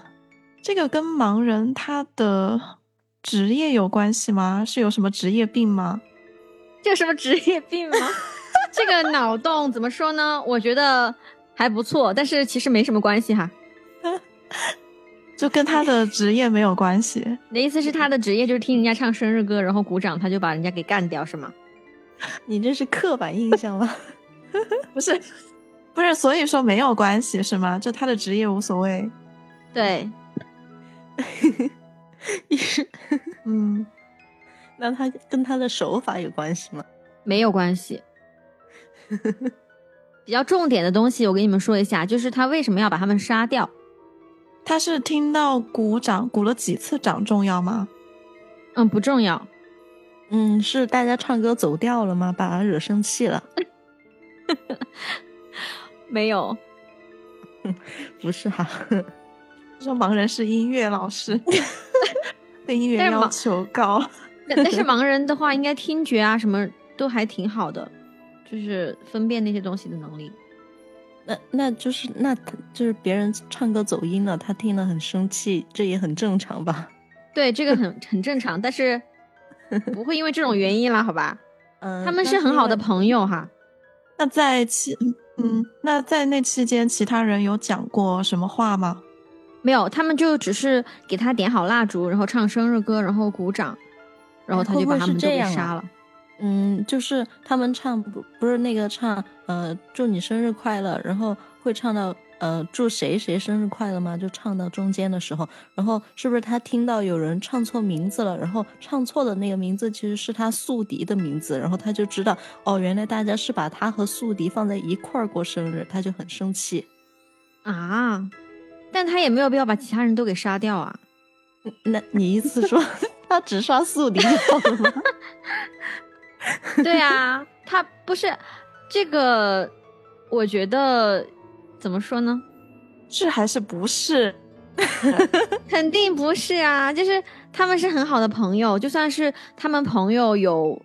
这个跟盲人他的职业有关系吗？是有什么职业病吗？这有什么职业病吗？[LAUGHS] 这个脑洞怎么说呢？我觉得还不错，但是其实没什么关系哈。[LAUGHS] 就跟他的职业没有关系。[LAUGHS] 你的意思是他的职业就是听人家唱生日歌，然后鼓掌，他就把人家给干掉是吗？你这是刻板印象吗？不是，不是，所以说没有关系是吗？就他的职业无所谓。对，也是，嗯，那他跟他的手法有关系吗？没有关系。[LAUGHS] 比较重点的东西，我跟你们说一下，就是他为什么要把他们杀掉？他是听到鼓掌，鼓了几次掌重要吗？嗯，不重要。嗯，是大家唱歌走调了吗？把他惹生气了？[LAUGHS] 没有，[LAUGHS] 不是哈，[LAUGHS] 说盲人是音乐老师，[LAUGHS] 对音乐要求高。但但是盲人的话，应该听觉啊什么都还挺好的，就是分辨那些东西的能力。那那就是那就是别人唱歌走音了，他听了很生气，这也很正常吧？对，这个很很正常，但是不会因为这种原因啦，好吧？嗯，他们是很好的。朋友哈。那在期，嗯，那在那期间，其他人有讲过什么话吗？没有，他们就只是给他点好蜡烛，然后唱生日歌，然后鼓掌，然后他就把他们都给这样啊杀了。嗯，就是他们唱不不是那个唱呃祝你生日快乐，然后会唱到呃祝谁谁生日快乐吗？就唱到中间的时候，然后是不是他听到有人唱错名字了，然后唱错的那个名字其实是他宿敌的名字，然后他就知道哦，原来大家是把他和宿敌放在一块儿过生日，他就很生气。啊，但他也没有必要把其他人都给杀掉啊。那你意思说 [LAUGHS] 他只杀宿敌好了吗？[LAUGHS] 对啊，他不是这个，我觉得怎么说呢？是还是不是？[LAUGHS] 肯定不是啊，就是他们是很好的朋友，就算是他们朋友有，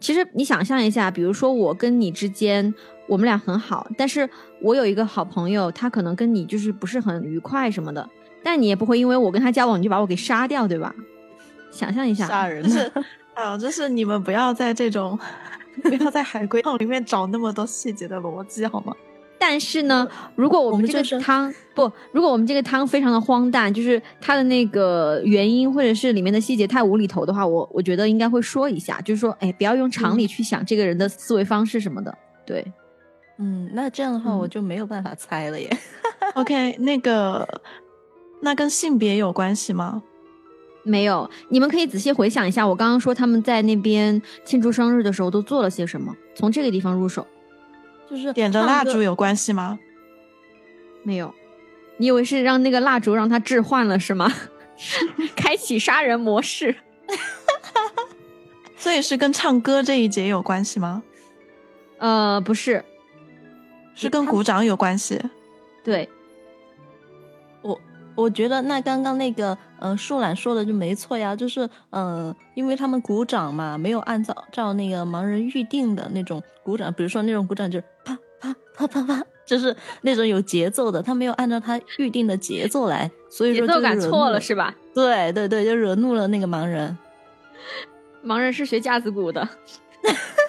其实你想象一下，比如说我跟你之间，我们俩很好，但是我有一个好朋友，他可能跟你就是不是很愉快什么的，但你也不会因为我跟他交往你就把我给杀掉，对吧？想象一下，杀人就 [LAUGHS] 是，哎呦，就是你们不要在这种，[LAUGHS] 不要在海龟汤里面找那么多细节的逻辑好吗？但是呢，如果我们这个汤不，如果我们这个汤非常的荒诞，就是它的那个原因或者是里面的细节太无厘头的话，我我觉得应该会说一下，就是说，哎，不要用常理去想这个人的思维方式什么的。对，嗯，那这样的话嗯我就没有办法猜了耶。[LAUGHS] OK，那个，那跟性别有关系吗？没有，你们可以仔细回想一下，我刚刚说他们在那边庆祝生日的时候都做了些什么，从这个地方入手。就是点着蜡烛有关系吗？没有，你以为是让那个蜡烛让他置换了是吗？[LAUGHS] 开启杀人模式。[LAUGHS] 所以是跟唱歌这一节有关系吗？呃，不是，是跟鼓掌有关系。对，我我觉得那刚刚那个呃树懒说的就没错呀，就是呃，因为他们鼓掌嘛，没有按照照那个盲人预定的那种鼓掌，比如说那种鼓掌就是啪啪啪啪啪，就是那种有节奏的，他没有按照他预定的节奏来，所以说节奏感错就惹怒了是吧？对对对，就惹怒了那个盲人。盲人是学架子鼓的，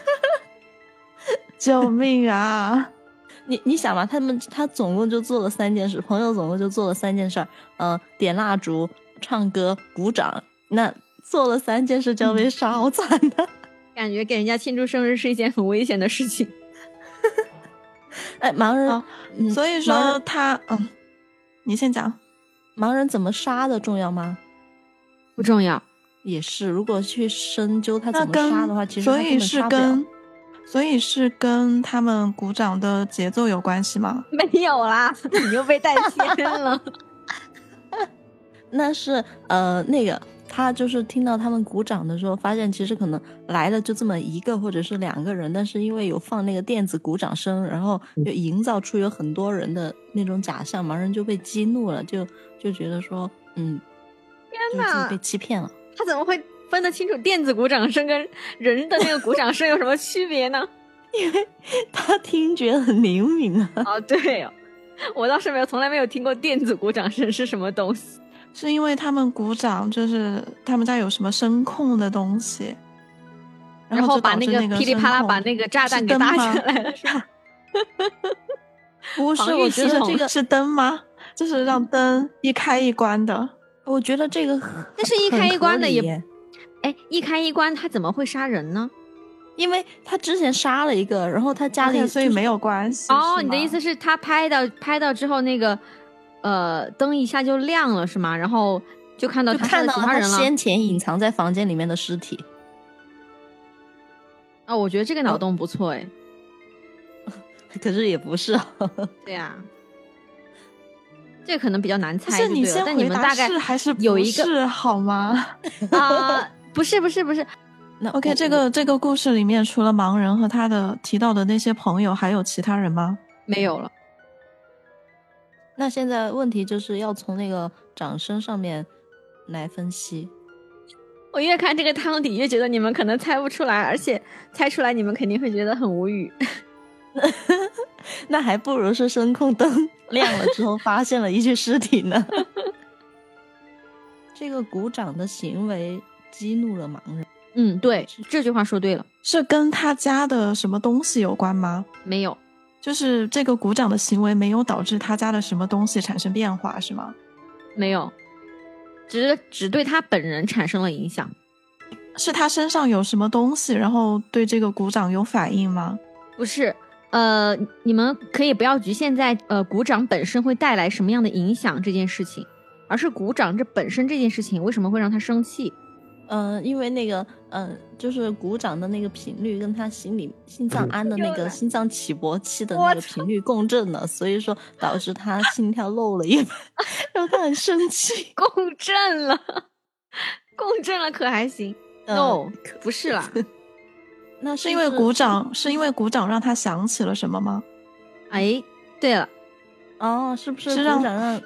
[LAUGHS] 救命啊！你你想嘛，他们他总共就做了三件事，朋友总共就做了三件事儿，呃，点蜡烛、唱歌、鼓掌。那做了三件事就要被杀，好惨的。感觉给人家庆祝生日是一件很危险的事情。[LAUGHS] 哎，盲人，哦嗯所以说他，嗯，你先讲。盲人怎么杀的重要吗？不重要，也是，如果去深究他怎么杀的话，其实他根所以是本杀不了跟，所以是跟他们鼓掌的节奏有关系吗？[LAUGHS] 没有啦，[LAUGHS] 你又被带偏了。[LAUGHS] 那是呃那个他就是听到他们鼓掌的时候，发现其实可能来了就这么一个或者是两个人，但是因为有放那个电子鼓掌声，然后就营造出有很多人的那种假象，盲人就被激怒了，就就觉得说，嗯，天就是自己哪被，欺骗了。他怎么会分得清楚电子鼓掌声跟人的那个鼓掌声有什么区别呢？因为他听觉很灵敏啊。哦，对哦，我倒是没有，从来没有听过电子鼓掌声是什么东西。是因为他们鼓掌，就是他们家有什么声控的东西，然后把那个噼里啪啦把那个炸弹给搭灯吗起来了，是吧？[LAUGHS] 不是，我觉得这个是灯吗？就是让灯一开一关的。我觉得这个但是一开一关的也哎，一开一关，他怎么会杀人呢？因为他之前杀了一个，然后他家里所以没有关系。哦，你的意思是他拍到拍到之后，那个呃灯一下就亮了是吗？然后就看到他看到他其他人了。先前隐藏在房间里面的尸体。哦，我觉得这个脑洞不错哎。[LAUGHS] 可是也不是啊，[LAUGHS] 对呀、这可能比较难猜是你猜就对，但你先回答们大概是还是有一个是好吗 [LAUGHS] 啊、不是不是不是，那？OK，这个这个故事里面除了盲人和他的提到的那些朋友，还有其他人吗？没有了。那现在问题就是要从那个掌声上面来分析。我越看这个汤底，越觉得你们可能猜不出来，而且猜出来你们肯定会觉得很无语。[LAUGHS] 那还不如是声控灯 [LAUGHS] 亮了之后发现了一具尸体呢。[LAUGHS] 这个鼓掌的行为激怒了盲人，嗯，对，这句话说对了，是跟他家的什么东西有关吗？没有，就是这个鼓掌的行为没有导致他家的什么东西产生变化，是吗？没有，只只对他本人产生了影响。是他身上有什么东西，然后对这个鼓掌有反应吗？不是，呃，你们可以不要局限在呃鼓掌本身会带来什么样的影响这件事情，而是鼓掌这本身这件事情为什么会让他生气？嗯、因为那个，嗯、就是鼓掌的那个频率跟他心里心脏安的那个心脏起搏器的那个频率共振了，所以说导致他心跳漏了一拍，[LAUGHS] 然后他很生气。[LAUGHS] 共振了，共振了可还行、嗯 n o 不是啦，那 [LAUGHS] 是因为鼓掌，是因为鼓掌让他想起了什么吗？哎，对了，哦，是不是鼓掌让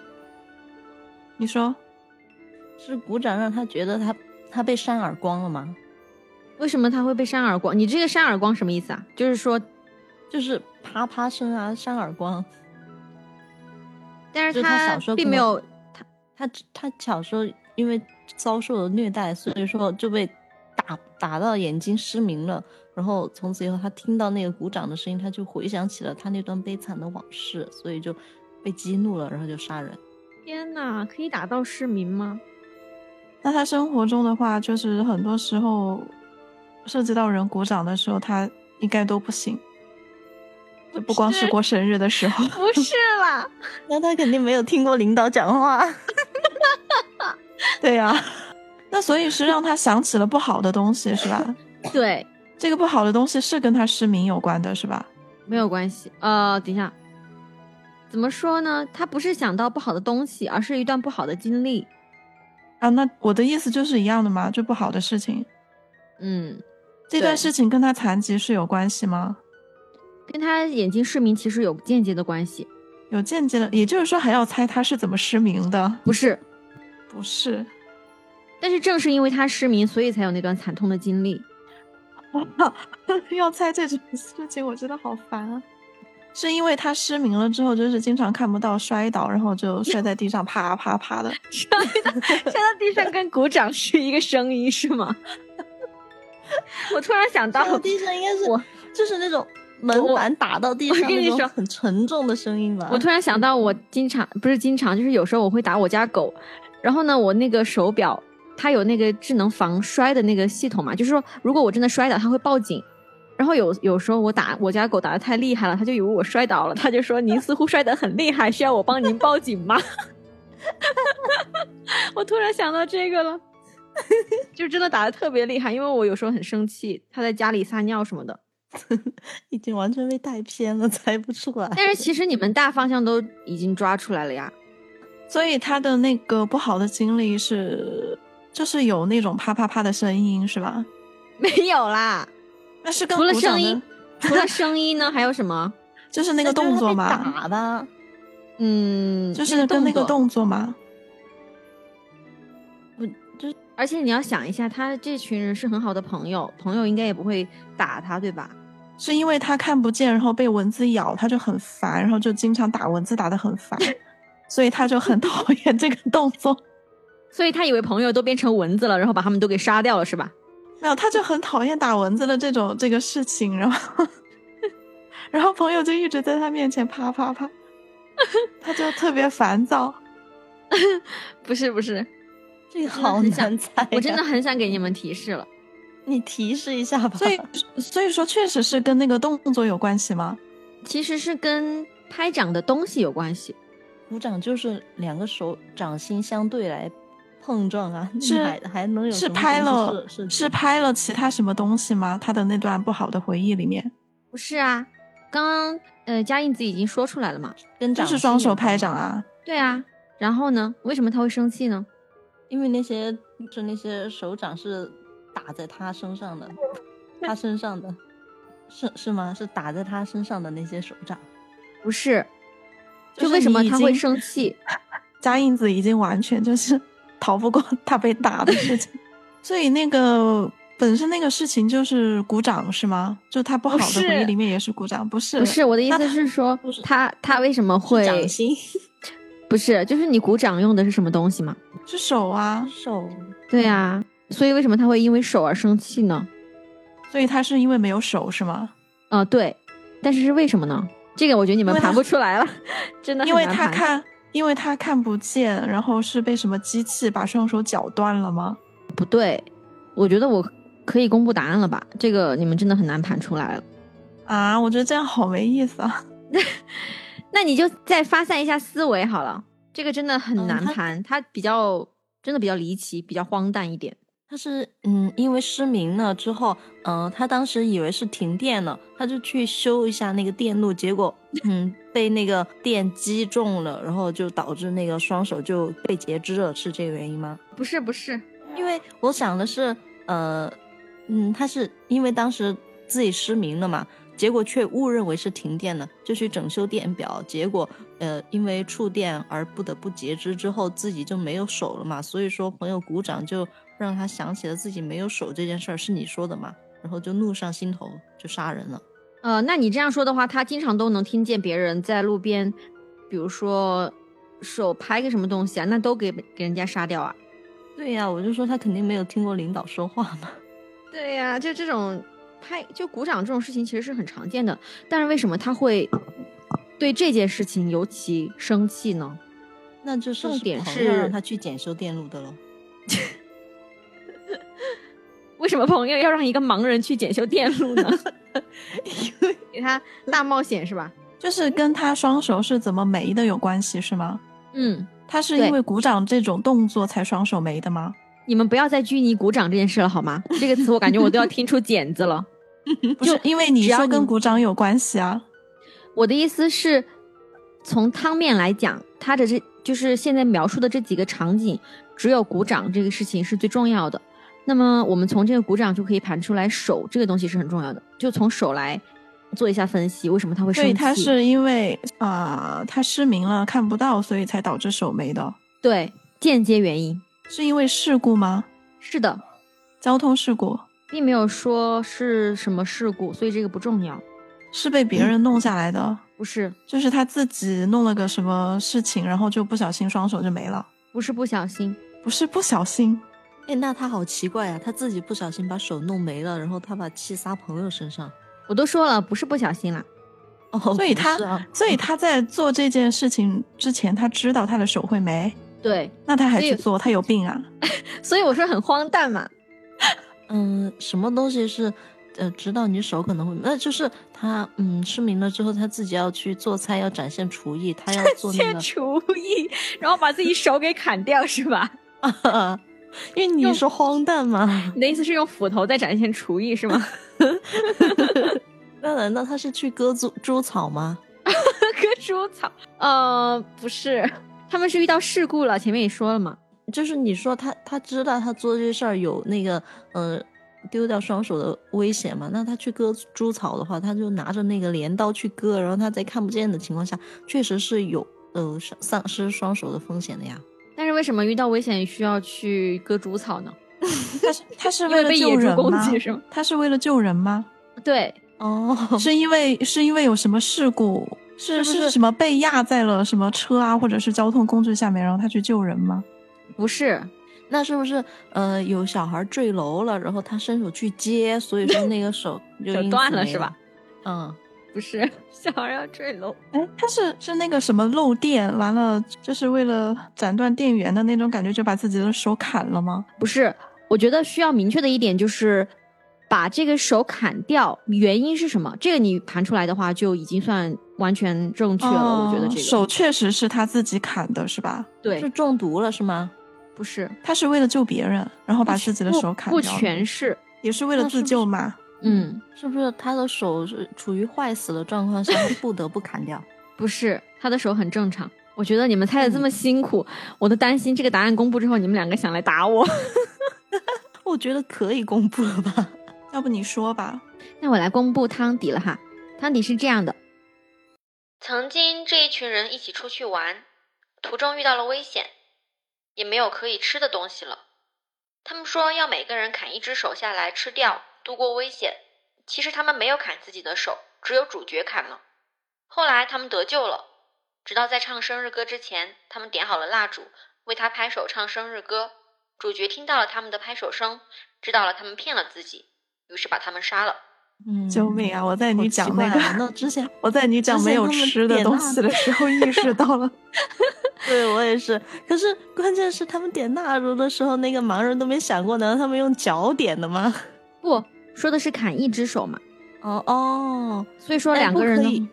你说是鼓掌让他觉得他他被扇耳光了吗？为什么他会被扇耳光？你这个扇耳光什么意思啊？就是说，就是啪啪声啊，扇耳光。但是是他小时候并没有他他他小时候因为遭受了虐待，所以说就被打打到眼睛失明了。然后从此以后，他听到那个鼓掌的声音，他就回想起了他那段悲惨的往事，所以就被激怒了，然后就杀人。天哪，可以打到失明吗？那他生活中的话，就是很多时候涉及到人鼓掌的时候，他应该都不行。就不光是是过生日的时候，[LAUGHS] 不是啦，[LAUGHS] 那他肯定没有听过领导讲话。[LAUGHS] 对呀、那所以是让他想起了不好的东西，是吧？对，这个不好的东西是跟他失明有关的，是吧？没有关系。呃，等一下，怎么说呢？他不是想到不好的东西，而是一段不好的经历。啊，那我的意思就是一样的嘛，就不好的事情。嗯，这段事情跟他残疾是有关系吗？跟他眼睛失明其实有间接的关系。有间接的，也就是说还要猜他是怎么失明的？不是，不是，但是正是因为他失明，所以才有那段惨痛的经历。[LAUGHS] 要猜这种事情，我真的好烦啊！是因为他失明了之后，就是经常看不到，摔倒，然后就摔在地上，啪啪啪的。[LAUGHS] 摔到摔到地上跟鼓掌是一个声音是吗？[LAUGHS] 我突然想到，地上应该是我就是那种门板打到地我上跟你说那种很沉重的声音吧。我突然想到，我经常不是经常，就是有时候我会打我家狗，然后呢，我那个手表它有那个智能防摔的那个系统嘛，就是说如果我真的摔倒，它会报警。然后有有时候我打我家狗打的太厉害了，他就以为我摔倒了，他就说您似乎摔得很厉害，需要我帮您报警吗？[LAUGHS] 我突然想到这个了，[LAUGHS] 就真的打的特别厉害，因为我有时候很生气，他在家里撒尿什么的。[LAUGHS] 已经完全被带偏了，猜不出来。但是其实你们大方向都已经抓出来了呀。所以他的那个不好的经历是，就是有那种啪啪啪的声音，是吧？没有啦，那是跟除了声音，[LAUGHS] 除了声音呢，还有什么？就是那个动作嘛，打的，嗯，就是跟那个作。动作嘛。而且你要想一下，他这群人是很好的朋友，朋友应该也不会打他，对吧？是因为他看不见，然后被蚊子咬，他就很烦，然后就经常打蚊子，打的很烦，[LAUGHS] 所以他就很讨厌这个动作。[LAUGHS] 所以他以为朋友都变成蚊子了，然后把他们都给杀掉了，是吧？没有，他就很讨厌打蚊子的这种这个事情，然后，[LAUGHS] 然后朋友就一直在他面前啪啪啪，他就特别烦躁。[LAUGHS] 不是不是，这个好难猜呀。我真的很想给你们提示了。你提示一下吧。所以，所以说确实是跟那个动作有关系吗？其实是跟拍掌的东西有关系。鼓掌就是两个手掌心相对来碰撞啊，你是还还能有是拍了是是拍了其他什么东西吗？他的那段不好的回忆里面，不是啊，刚刚呃佳印子已经说出来了嘛。跟就是双手拍掌啊。对啊，然后呢？为什么他会生气呢？因为那些是那些手掌是打在他身上的，[LAUGHS] 他身上的，是是吗？是打在他身上的那些手掌。不是，就就是为什么他会生气？[LAUGHS] 佳印子已经完全就是逃不过他被打的事情，[LAUGHS] 所以那个本身那个事情就是鼓掌是吗？就他不好的回忆里面也是鼓掌，不是？不是我的意思是说，他他为什么会掌心、[LAUGHS] 不是？就是你鼓掌用的是什么东西吗？是手啊，手，对啊，所以为什么他会因为手而生气呢？所以他是因为没有手是吗？呃，对，但是是为什么呢？这个我觉得你们盘不出来了，[LAUGHS] 真的很因为难盘他看，因为他看不见，然后是被什么机器把双手绞断了吗？不对，我觉得我可以公布答案了吧？这个你们真的很难盘出来了。啊，我觉得这样好没意思啊。[LAUGHS] 那你就再发散一下思维好了，这个真的很难盘，它比较真的比较离奇，比较荒诞一点。他是嗯，因为失明了之后，嗯、他当时以为是停电了，他就去修一下那个电路，结果嗯被那个电击中了，然后就导致那个双手就被截肢了，是这个原因吗？不是不是，因为我想的是，呃，嗯，他是因为当时自己失明了嘛，结果却误认为是停电了，就去整修电表，结果呃因为触电而不得不截肢，之后自己就没有手了嘛，所以说朋友鼓掌就让他想起了自己没有手这件事儿，是你说的嘛，然后就怒上心头就杀人了。呃，那你这样说的话，他经常都能听见别人在路边，比如说手拍个什么东西啊，那都给给人家杀掉啊。对呀、我就说他肯定没有听过领导说话嘛。[LAUGHS] 对呀、就这种拍就鼓掌这种事情其实是很常见的，但是为什么他会对这件事情尤其生气呢？那就是重点朋友让是他去检修电路的喽。什么朋友要让一个盲人去检修电路呢？[LAUGHS] 给他大冒险是吧？就是跟他双手是怎么没的有关系是吗？嗯，他是因为鼓掌这种动作才双手没的吗？你们不要再拘泥鼓掌这件事了好吗？这个词我感觉我都要听出茧子了。[LAUGHS] 不是，因为你说跟鼓掌有关系啊。我的意思是，从汤面来讲，他的这就是现在描述的这几个场景，只有鼓掌这个事情是最重要的。那么我们从这个鼓掌就可以盘出来，手这个东西是很重要的，就从手来做一下分析，为什么他会生气？所以他是因为啊、他失明了，看不到，所以才导致手没的。对间接原因，是因为事故吗？是的，交通事故并没有说是什么事故，所以这个不重要。是被别人弄下来的，不是，就是他自己弄了个什么事情，然后就不小心双手就没了。不是不小心，不是不小心，哎，那他好奇怪啊，他自己不小心把手弄没了，然后他把气撒朋友身上。我都说了，不是不小心啦。哦，所以他啊，所以他在做这件事情之前，他知道他的手会没，对，那他还去做，他有病啊！[LAUGHS] 所以我说很荒诞嘛。嗯，什么东西是呃知道你手可能会，那就是他嗯失明了之后，他自己要去做菜，要展现厨艺，他要做那现个，厨艺，然后把自己手给砍掉是吧？[LAUGHS] [LAUGHS] 因为你说荒诞嘛，[LAUGHS] 你的意思是用斧头在展现厨艺是吗？[LAUGHS] 那难道他是去割猪猪草吗？[LAUGHS] 割猪草？呃，不是，他们是遇到事故了，前面也说了嘛。就是你说他他知道他做这事儿有那个呃丢掉双手的危险嘛？那他去割猪草的话，他就拿着那个镰刀去割，然后他在看不见的情况下，确实是有呃丧丧失双手的风险的呀。但是为什么遇到危险需要去割猪草呢？[LAUGHS] 他是他是为为了救人吗？是吗？他是为了救人吗？对，哦，[LAUGHS] 是因为是因为有什么事故？是是是什么被压在了什么车啊，或者是交通工具下面，然后他去救人吗？不是，那是不是呃有小孩坠楼了，然后他伸手去接，所以说那个手就 [LAUGHS] 断了是吧？嗯，不是，小孩要坠楼。哎，他是是那个什么漏电，完了就是为了斩断电源的那种感觉，就把自己的手砍了吗？不是，我觉得需要明确的一点就是，把这个手砍掉，原因是什么？这个你盘出来的话，就已经算完全正确了。我觉得这个哦手确实是他自己砍的，是吧？对是，中毒了是吗？不是他是为了救别人，然后把自己的手砍掉了，不全是，也是为了自救嘛？嗯，是不是他的手是处于坏死的状况下，他不得不砍掉？[LAUGHS] 不是，他的手很正常。我觉得你们猜的这么辛苦，我都担心这个答案公布之后，你们两个想来打我。[LAUGHS] 我觉得可以公布了吧？要不你说吧？那我来公布汤底了哈。汤底是这样的：曾经这一群人一起出去玩，途中遇到了危险，也没有可以吃的东西了。他们说要每个人砍一只手下来吃掉，度过危险。其实他们没有砍自己的手，只有主角砍了。后来他们得救了，直到在唱生日歌之前，他们点好了蜡烛，为他拍手唱生日歌。主角听到了他们的拍手声，知道了他们骗了自己，于是把他们杀了。嗯，救命啊！我在你讲那个，之前我在你讲没有吃的东西的时候意识 [LAUGHS] 到了，[LAUGHS] 对我也是，可是关键是他们点蜡烛的时候，那个盲人都没想过，难道他们用脚点的吗？不说的是砍一只手嘛，哦哦，所以说哎两个人呢，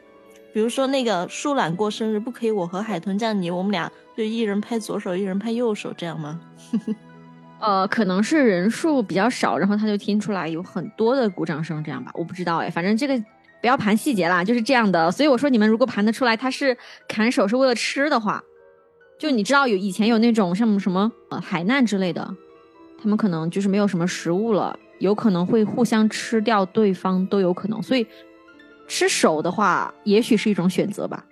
比如说那个舒懒过生日，不可以我和海豚酱你我们俩就一人拍左手，一人拍右手，这样吗？[LAUGHS] 呃，可能是人数比较少，然后他就听出来有很多的鼓掌声，这样吧，我不知道哎，反正这个不要盘细节啦，就是这样的。所以我说你们如果盘得出来，他是砍手是为了吃的话，就你知道有以前有那种像什么呃海难之类的，他们可能就是没有什么食物了，有可能会互相吃掉对方都有可能，所以吃手的话，也许是一种选择吧。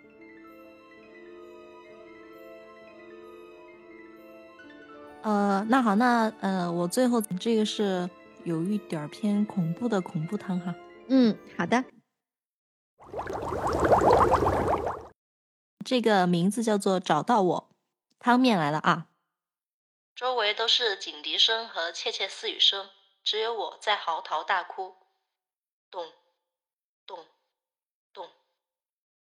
呃，那好，那呃，我最后这个是有一点儿偏恐怖的恐怖汤哈。嗯，好的。这个名字叫做找到我，汤面来了啊！周围都是警笛声和窃窃私语声，只有我在嚎啕大哭。咚，咚，咚。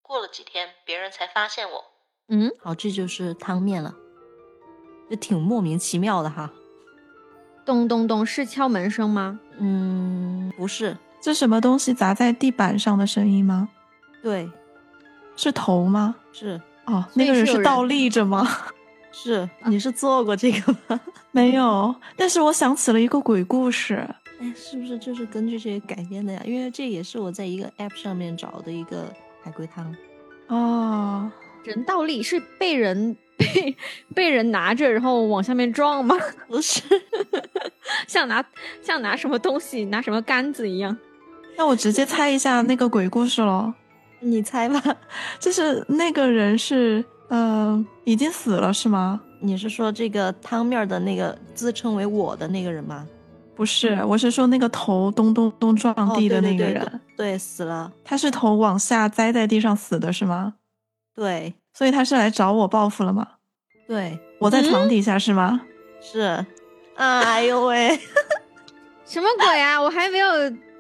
过了几天，别人才发现我。嗯，好，这就是汤面了，这挺莫名其妙的哈。咚咚咚，是敲门声吗？嗯，不是，这什么东西砸在地板上的声音吗？对，是头吗？是哦，那个人是有人是倒立着吗？是，你是做过这个吗？[LAUGHS] 没有，但是我想起了一个鬼故事。哎，是不是就是根据这个改编的呀？因为这也是我在一个 app 上面找的一个海龟汤。哦，人倒立是被人被被人拿着，然后往下面撞吗？[LAUGHS] 不是，[LAUGHS] 像拿像拿什么东西，拿什么杆子一样。那我直接猜一下那个鬼故事喽，你猜吧。就是那个人是呃已经死了是吗？你是说这个汤面儿的那个自称为我的那个人吗？不是，我是说那个头咚咚咚撞哦地的那个人，对，对死了。他是头往下栽在地上死的是吗？对所以他是来找我报复了吗？对我在床底下是吗？是。哎呦喂！[LAUGHS] 什么鬼啊！我还没有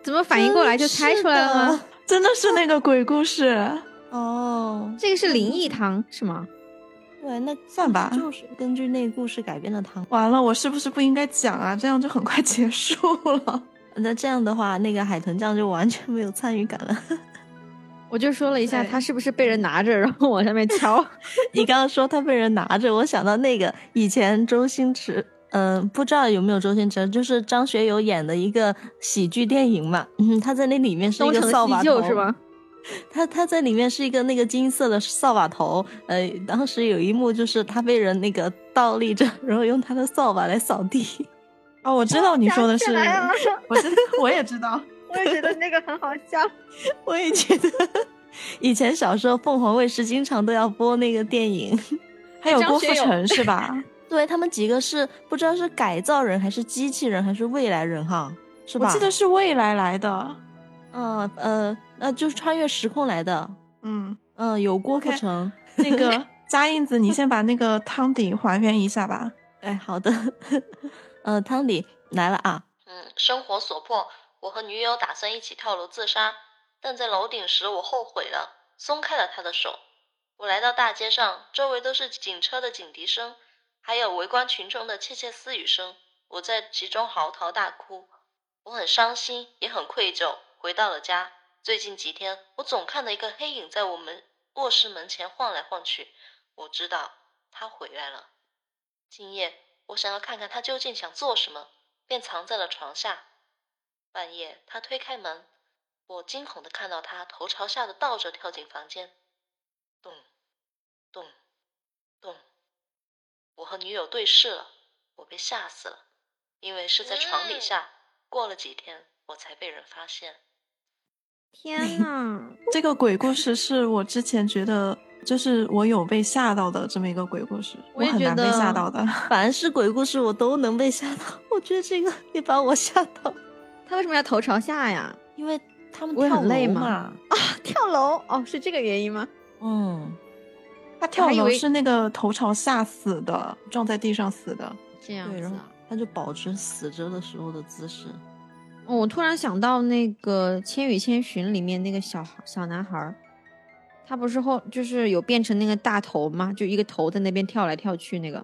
怎么反应过来就猜出来了吗？真的是那个鬼故事，哦，这个是灵异汤是吗？对，那算吧就是根据那个故事改编的汤。完了，我是不是不应该讲啊？这样就很快结束了。[LAUGHS] 那这样的话，那个海豚酱就完全没有参与感了。[LAUGHS] 我就说了一下，他是不是被人拿着，然后往上面敲？[LAUGHS] 你刚刚说他被人拿着，我想到那个以前周星驰，嗯、不知道有没有周星驰，就是张学友演的一个喜剧电影嘛。嗯，他在那里面是一个扫把头，是吗？[LAUGHS] 他他在里面是一个那个金色的扫把头，呃，当时有一幕就是他被人那个倒立着，然后用他的扫把来扫地。[LAUGHS] 哦，我知道你说的是，我知我也知道。[LAUGHS] 我也觉得那个很好笑。我也觉得，以前小时候凤凰卫视经常都要播那个电影。还有郭富城是吧？对他们几个是不知道是改造人还是机器人还是未来人哈，是吧？我记得是未来来的。嗯呃呃，就是穿越时空来的。嗯，嗯，有郭富城。那个扎印子，你先把那个汤底还原一下吧。哎，好的。[LAUGHS] 呃，汤底来了啊。嗯，生活所迫，我和女友打算一起跳楼自杀，但在楼顶时我后悔了，松开了她的手。我来到大街上，周围都是警车的警笛声，还有围观群众的窃窃私语声。我在其中嚎啕大哭，我很伤心，也很愧疚。回到了家，最近几天我总看到一个黑影在我们卧室门前晃来晃去，我知道他回来了。今夜我想要看看他究竟想做什么，便藏在了床下。半夜，他推开门，我惊恐的看到他头朝下的倒着跳进房间，咚，咚，咚。我和女友对视了，我被吓死了，因为是在床底下。过了几天，我才被人发现。天呐，这个鬼故事是我之前觉得，就是我有被吓到的这么一个鬼故事，我也很难被吓到的。凡是鬼故事我都能被吓到，我觉得这个也把我吓到，他为什么要头朝下呀？因为他们跳楼嘛。啊跳楼哦，是这个原因吗？嗯，他跳楼是那个头朝下死的，撞在地上死的。这样子啊。他就保持死着的时候的姿势。哦我突然想到那个《千与千寻》里面那个小小男孩儿，他不是后就是有变成那个大头吗？就一个头在那边跳来跳去那个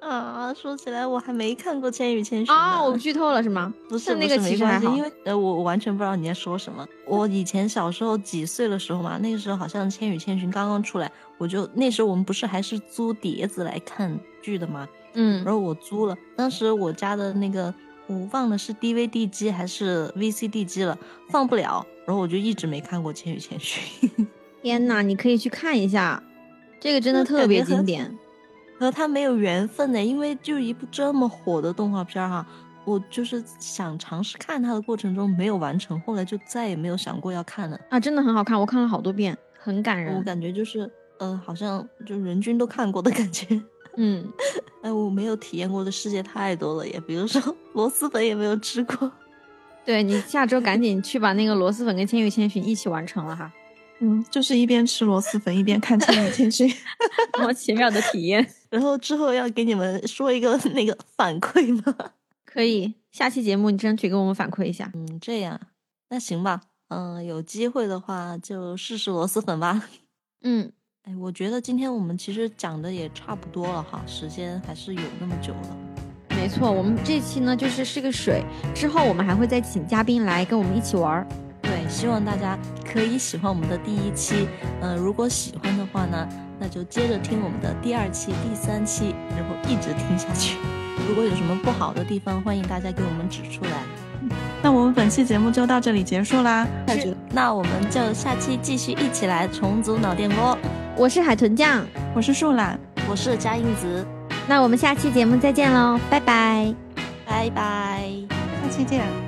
啊，说起来我还没看过《千与千寻》啊、我 [LAUGHS] 剧透了是吗？不是那个其实还好因为呃我我完全不知道你在说什么。我以前小时候几岁的时候嘛，那个时候好像《千与千寻》刚刚出来，我就那时候我们不是还是租碟子来看剧的吗？嗯然后我租了，当时我家的那个我忘了是 DVD 机还是 VCD 机了，放不了，然后我就一直没看过《千与千寻》。[LAUGHS] 天呐，你可以去看一下，这个真的特别经典。和他没有缘分呢，因为就一部这么火的动画片儿哈，我就是想尝试看它的过程中没有完成，后来就再也没有想过要看了。啊，真的很好看，我看了好多遍，很感人我。感觉就是呃，好像就人均都看过的感觉。[LAUGHS] 嗯，[LAUGHS] 哎，我没有体验过的世界太多了耶，比如说 [LAUGHS] 螺蛳粉也没有吃过。[LAUGHS] 对你下周赶紧去把那个螺蛳粉跟《千与千寻》一起完成了哈，[LAUGHS] 嗯，就是一边吃螺蛳粉一边看《千与千寻》。多么奇妙的体验！然后之后要给你们说一个那个反馈吗？可以，下期节目你争取给我们反馈一下。嗯，这样，那行吧。嗯、有机会的话就试试螺蛳粉吧。嗯，哎，我觉得今天我们其实讲的也差不多了哈，时间还是有那么久了。没错，我们这期呢就是试个水，之后我们还会再请嘉宾来跟我们一起玩儿。对，希望大家可以喜欢我们的第一期。嗯、如果喜欢的话呢，那就接着听我们的第二期、第三期，然后一直听下去。如果有什么不好的地方，欢迎大家给我们指出来。那我们本期节目就到这里结束啦。那我们就下期继续一起来重组脑电波。我是海豚酱，我是树懒，我是佳音子，那我们下期节目再见喽，拜拜，拜拜，下期见。